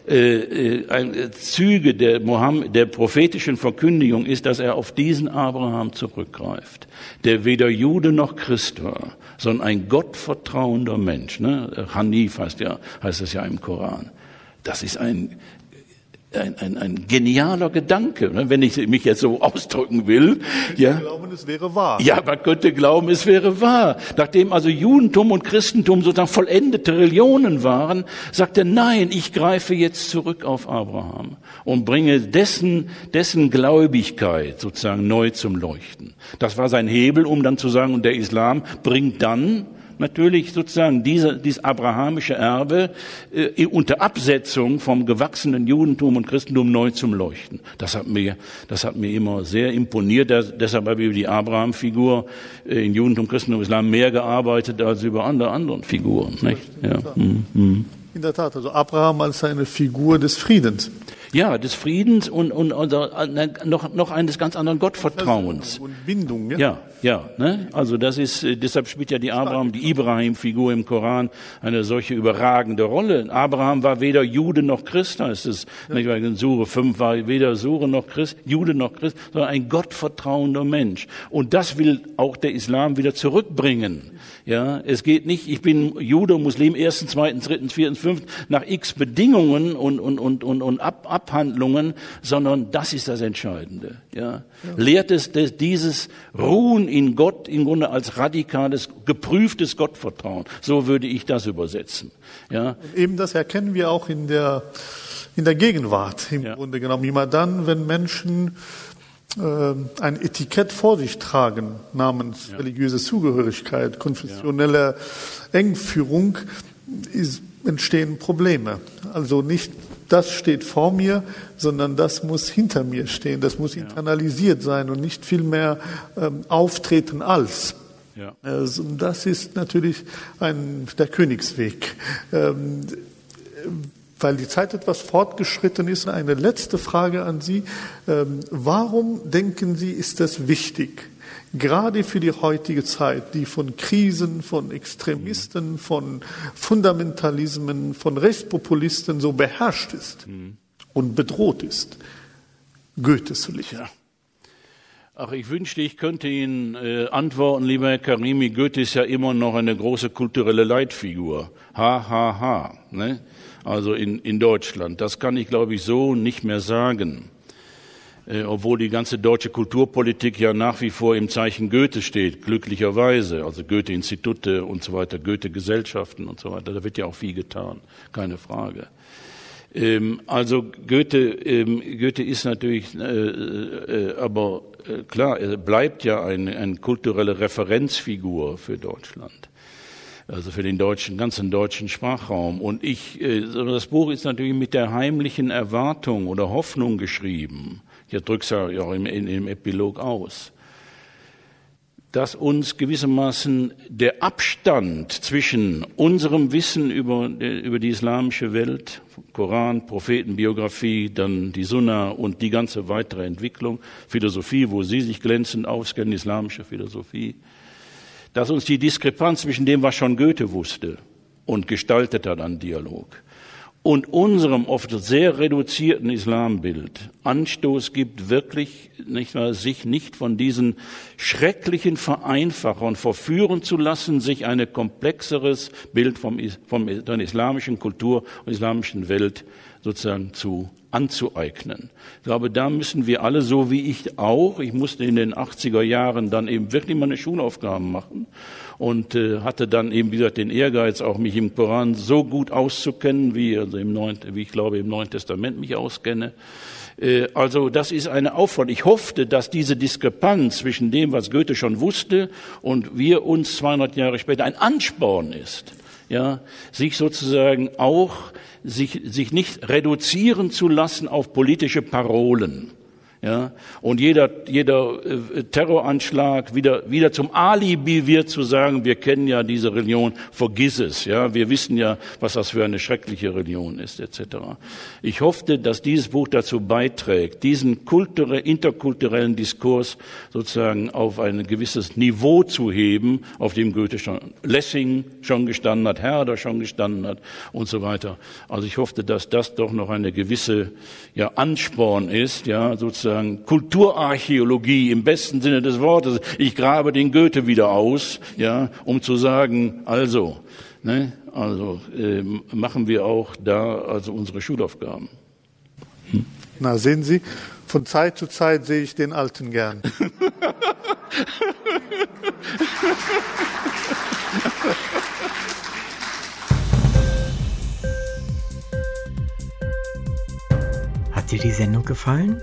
äh, äh, Züge der, Mohammed, der prophetischen Verkündigung ist, dass er auf diesen Abraham zurückgreift, der weder Jude noch Christ war, sondern ein gottvertrauender Mensch. Ne? Hanif heißt ja, heißt es ja im Koran. Das ist ein ein, ein, ein genialer Gedanke, ne, wenn ich mich jetzt so ausdrücken will. Ja. Glauben, es wäre wahr. Ja, man könnte glauben, es wäre wahr. Nachdem also Judentum und Christentum sozusagen vollendete Religionen waren, sagte nein, ich greife jetzt zurück auf Abraham und bringe dessen, dessen Gläubigkeit sozusagen neu zum Leuchten. Das war sein Hebel, um dann zu sagen, und der Islam bringt dann natürlich sozusagen diese, dieses abrahamische Erbe äh, unter Absetzung vom gewachsenen Judentum und Christentum neu zum Leuchten. Das hat mir, das hat mir immer sehr imponiert. Das, deshalb habe ich über die Abraham-Figur äh, in Judentum, Christentum, Islam mehr gearbeitet als über andere anderen Figuren. Nicht? Ja. Mhm. Mhm. In der Tat, also Abraham als eine Figur des Friedens. Ja, des Friedens und, und, und äh, noch, noch eines ganz anderen Gottvertrauens. Und Bindung, ja. Ja, ja. Ne? Also das ist, äh, deshalb spielt ja die Abraham, die Ibrahim-Figur im Koran eine solche überragende Rolle. Abraham war weder Jude noch Christ, heißt es. Ja. Nicht, weil in Sure 5 war weder Sure noch Christ, Jude noch Christ, sondern ein gottvertrauender Mensch. Und das will auch der Islam wieder zurückbringen. Ja, es geht nicht, ich bin Jude, Muslim, ersten, zweiten, dritten, vierten, fünften, nach x Bedingungen und, und, und, und, und ab, Abhandlungen, sondern das ist das Entscheidende. Ja. Ja. Lehrt es dieses Ruhen in Gott im Grunde als radikales, geprüftes Gottvertrauen. So würde ich das übersetzen. Ja. Und eben das erkennen wir auch in der, in der Gegenwart im ja. Grunde genommen. Immer dann, wenn Menschen äh, ein Etikett vor sich tragen namens ja. religiöse Zugehörigkeit, konfessionelle. Engführung, ist, entstehen Probleme. Also nicht das steht vor mir, sondern das muss hinter mir stehen, das muss internalisiert sein und nicht vielmehr ähm, auftreten als. Ja. Also das ist natürlich ein, der Königsweg. Ähm, weil die Zeit etwas fortgeschritten ist, eine letzte Frage an Sie. Ähm, warum denken Sie, ist das wichtig? Gerade für die heutige Zeit, die von Krisen, von Extremisten, von Fundamentalismen, von Rechtspopulisten so beherrscht ist und bedroht ist, Goethe zu liefern. Ach, ich wünschte, ich könnte Ihnen äh, antworten, lieber Herr Karimi, Goethe ist ja immer noch eine große kulturelle Leitfigur. Ha, ha, ha. Ne? Also in, in Deutschland. Das kann ich, glaube ich, so nicht mehr sagen. Äh, obwohl die ganze deutsche Kulturpolitik ja nach wie vor im Zeichen Goethe steht, glücklicherweise. Also Goethe-Institute und so weiter, Goethe-Gesellschaften und so weiter. Da wird ja auch viel getan, keine Frage. Ähm, also Goethe, ähm, Goethe ist natürlich, äh, äh, aber äh, klar, er bleibt ja eine, eine kulturelle Referenzfigur für Deutschland. Also für den deutschen, ganzen deutschen Sprachraum. Und ich, äh, das Buch ist natürlich mit der heimlichen Erwartung oder Hoffnung geschrieben. Ich drücke es ja auch im, im Epilog aus. Dass uns gewissermaßen der Abstand zwischen unserem Wissen über, über die islamische Welt, Koran, Prophetenbiografie, dann die Sunna und die ganze weitere Entwicklung, Philosophie, wo Sie sich glänzend auskennen, islamische Philosophie, dass uns die Diskrepanz zwischen dem, was schon Goethe wusste und gestaltet hat an Dialog, und unserem oft sehr reduzierten Islambild Anstoß gibt, wirklich nicht wahr, sich nicht von diesen schrecklichen Vereinfachern verführen zu lassen, sich ein komplexeres Bild vom, der islamischen Kultur und islamischen Welt sozusagen zu anzueignen. Ich glaube, da müssen wir alle, so wie ich auch, ich musste in den 80er Jahren dann eben wirklich meine Schulaufgaben machen und äh, hatte dann eben, wie gesagt, den Ehrgeiz, auch mich im Koran so gut auszukennen, wie, also im Neuen, wie ich glaube, im Neuen Testament mich auskenne. Äh, also das ist eine Aufforderung. Ich hoffte, dass diese Diskrepanz zwischen dem, was Goethe schon wusste und wir uns 200 Jahre später ein Ansporn ist, ja, sich sozusagen auch sich, sich nicht reduzieren zu lassen auf politische Parolen. Ja, und jeder, jeder äh, Terroranschlag wieder, wieder zum Alibi wird zu sagen, wir kennen ja diese Religion, vergiss es. Ja, wir wissen ja, was das für eine schreckliche Religion ist, etc. Ich hoffte, dass dieses Buch dazu beiträgt, diesen kulturell, interkulturellen Diskurs sozusagen auf ein gewisses Niveau zu heben, auf dem Goethe schon, Lessing schon gestanden hat, Herder schon gestanden hat und so weiter. Also ich hoffte, dass das doch noch eine gewisse, ja, Ansporn ist, ja, sozusagen sozusagen Kulturarchäologie im besten Sinne des Wortes. Ich grabe den Goethe wieder aus, ja, um zu sagen, also, ne, also äh, machen wir auch da also unsere Schulaufgaben. Hm? Na, sehen Sie, von Zeit zu Zeit sehe ich den Alten gern. Hat dir die Sendung gefallen?